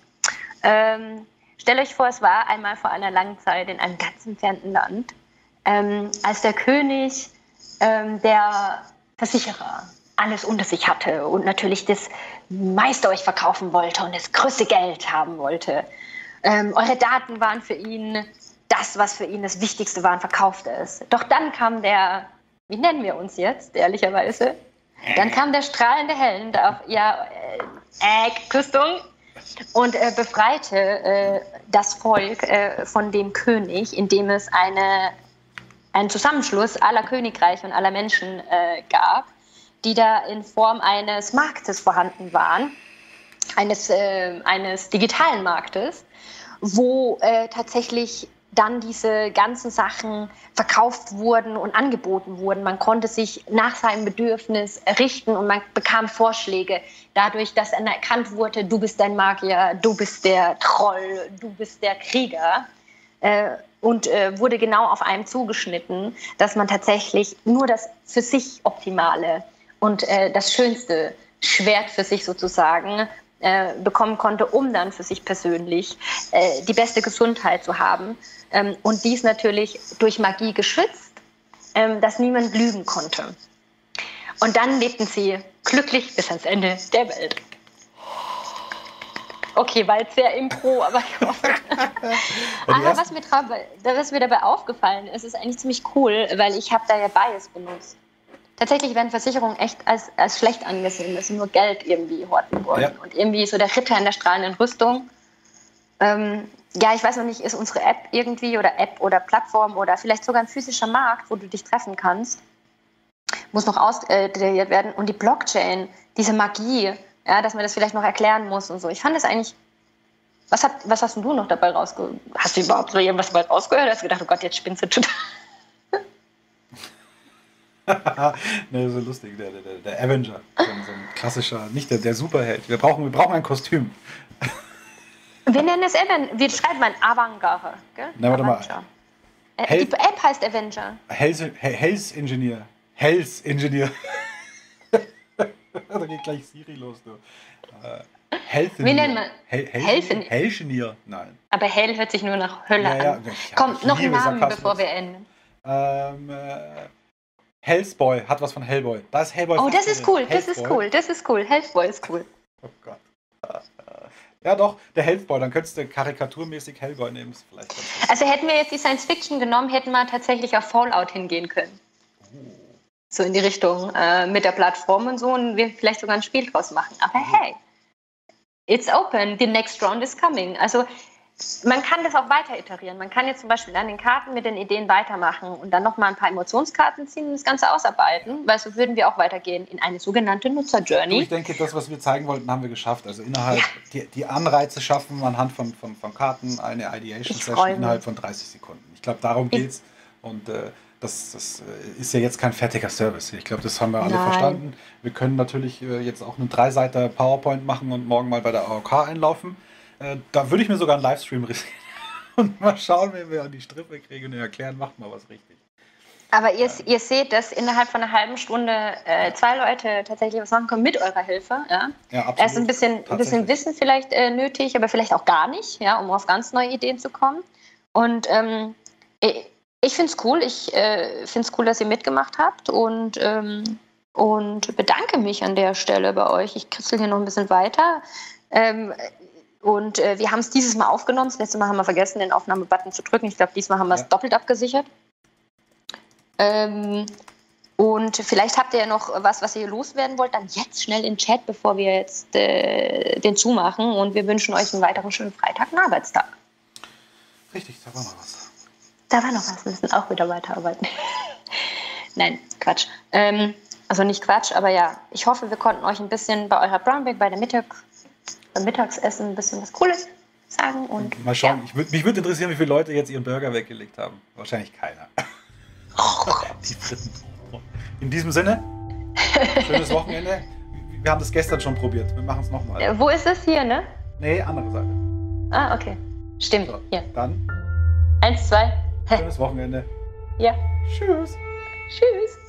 Ähm, stellt euch vor, es war einmal vor einer langen Zeit in einem ganz entfernten Land, ähm, als der König ähm, der Versicherer alles unter sich hatte und natürlich das meiste euch verkaufen wollte und das größte Geld haben wollte. Ähm, eure Daten waren für ihn das, was für ihn das Wichtigste war und verkaufte es. Doch dann kam der, wie nennen wir uns jetzt, ehrlicherweise? Dann kam der strahlende Held auf, ja, äh, Küstung und äh, befreite äh, das Volk äh, von dem König, indem es eine, einen Zusammenschluss aller Königreiche und aller Menschen äh, gab die da in Form eines Marktes vorhanden waren, eines, äh, eines digitalen Marktes, wo äh, tatsächlich dann diese ganzen Sachen verkauft wurden und angeboten wurden. Man konnte sich nach seinem Bedürfnis richten und man bekam Vorschläge dadurch, dass erkannt wurde, du bist ein Magier, du bist der Troll, du bist der Krieger. Äh, und äh, wurde genau auf einem zugeschnitten, dass man tatsächlich nur das für sich Optimale und äh, das schönste Schwert für sich sozusagen äh, bekommen konnte, um dann für sich persönlich äh, die beste Gesundheit zu haben. Ähm, und dies natürlich durch Magie geschützt, ähm, dass niemand lügen konnte. Und dann lebten sie glücklich bis ans Ende der Welt. Okay, war jetzt sehr impro, aber ich hoffe. aber was mir, was mir dabei aufgefallen ist, ist eigentlich ziemlich cool, weil ich habe da ja Bias benutzt tatsächlich werden Versicherungen echt als, als schlecht angesehen, dass sie nur Geld irgendwie horten wollen. Ja. Und irgendwie so der Ritter in der strahlenden Rüstung. Ähm, ja, ich weiß noch nicht, ist unsere App irgendwie oder App oder Plattform oder vielleicht sogar ein physischer Markt, wo du dich treffen kannst, muss noch ausdetailliert werden. Und die Blockchain, diese Magie, ja, dass man das vielleicht noch erklären muss und so. Ich fand das eigentlich. Was, hat, was hast du noch dabei rausgehört? Hast du überhaupt so irgendwas dabei rausgehört? Hast du gedacht, oh Gott, jetzt spinnst du total?
ne, so lustig, der, der, der Avenger. So ein, so ein, klassischer, nicht der, der Superheld. Wir brauchen, wir brauchen ein Kostüm.
Wir nennen es Avenger. Wie schreibt man Avangare?
Na, warte mal.
Äh, die App heißt Avenger.
Health, Health Engineer. Health Engineer. da geht gleich Siri los, du. Uh, Health
Wie nennt man?
Hel Health Engineer? Nein.
Aber Hell hört sich nur nach Hölle ja, ja, an. Ja, Komm, noch ein Namen, bevor wir enden.
Ähm, äh, Hellboy hat was von Hellboy. Da ist Hellboy.
Oh, das ist cool, das ist cool, das ist cool. Hellboy ist cool. Oh Gott.
Ja, doch, der Hellboy. Dann könntest du karikaturmäßig Hellboy nehmen. Vielleicht
also hätten wir jetzt die Science Fiction genommen, hätten wir tatsächlich auf Fallout hingehen können. Oh. So in die Richtung äh, mit der Plattform und so und wir vielleicht sogar ein Spiel draus machen. Aber mhm. hey, it's open, the next round is coming. Also man kann das auch weiter iterieren. Man kann jetzt zum Beispiel an den Karten mit den Ideen weitermachen und dann nochmal ein paar Emotionskarten ziehen und das Ganze ausarbeiten, weil so würden wir auch weitergehen in eine sogenannte Nutzer-Journey.
Ich denke, das, was wir zeigen wollten, haben wir geschafft. Also innerhalb, ja. die, die, Anreize schaffen anhand von, von, von Karten, eine Ideation-Session innerhalb von 30 Sekunden. Ich glaube, darum geht es. Und äh, das, das, äh, ist ja jetzt kein fertiger Service. Ich glaube, das haben wir alle Nein. verstanden. Wir können natürlich äh, jetzt auch einen Dreiseiter PowerPoint machen und morgen mal bei der AOK einlaufen. Äh, da würde ich mir sogar einen Livestream riskieren und mal schauen, wenn wir an die Strippe kriegen und erklären, macht mal was richtig.
Aber ihr, ihr seht, dass innerhalb von einer halben Stunde äh, zwei Leute tatsächlich was machen können mit eurer Hilfe. Ja, ja absolut. Es ist ein bisschen, ein bisschen Wissen vielleicht äh, nötig, aber vielleicht auch gar nicht, ja, um auf ganz neue Ideen zu kommen. Und ähm, ich, ich finde es cool. Ich äh, finde es cool, dass ihr mitgemacht habt und, ähm, und bedanke mich an der Stelle bei euch. Ich kritzel hier noch ein bisschen weiter. Ähm, und äh, wir haben es dieses Mal aufgenommen. Das letzte Mal haben wir vergessen, den Aufnahmebutton zu drücken. Ich glaube, diesmal haben wir es ja. doppelt abgesichert. Ähm, und vielleicht habt ihr ja noch was, was ihr loswerden wollt, dann jetzt schnell in den Chat, bevor wir jetzt äh, den zumachen. Und wir wünschen euch einen weiteren schönen Freitag, einen Arbeitstag.
Richtig, da war noch was.
Da war noch was, wir müssen auch wieder weiterarbeiten. Nein, Quatsch. Ähm, also nicht Quatsch, aber ja, ich hoffe, wir konnten euch ein bisschen bei eurer Brownback, bei der Mittag, beim Mittagsessen ein bisschen was Cooles sagen und.
Mal schauen. Ich würd, mich würde interessieren, wie viele Leute jetzt ihren Burger weggelegt haben. Wahrscheinlich keiner. Die. In diesem Sinne, schönes Wochenende. Wir haben das gestern schon probiert. Wir machen es nochmal.
Äh, wo ist es hier, ne?
Nee, andere Seite.
Ah, okay. Stimmt.
So,
Hier.
Dann,
Eins, zwei.
schönes Wochenende.
Ja.
Tschüss.
Tschüss.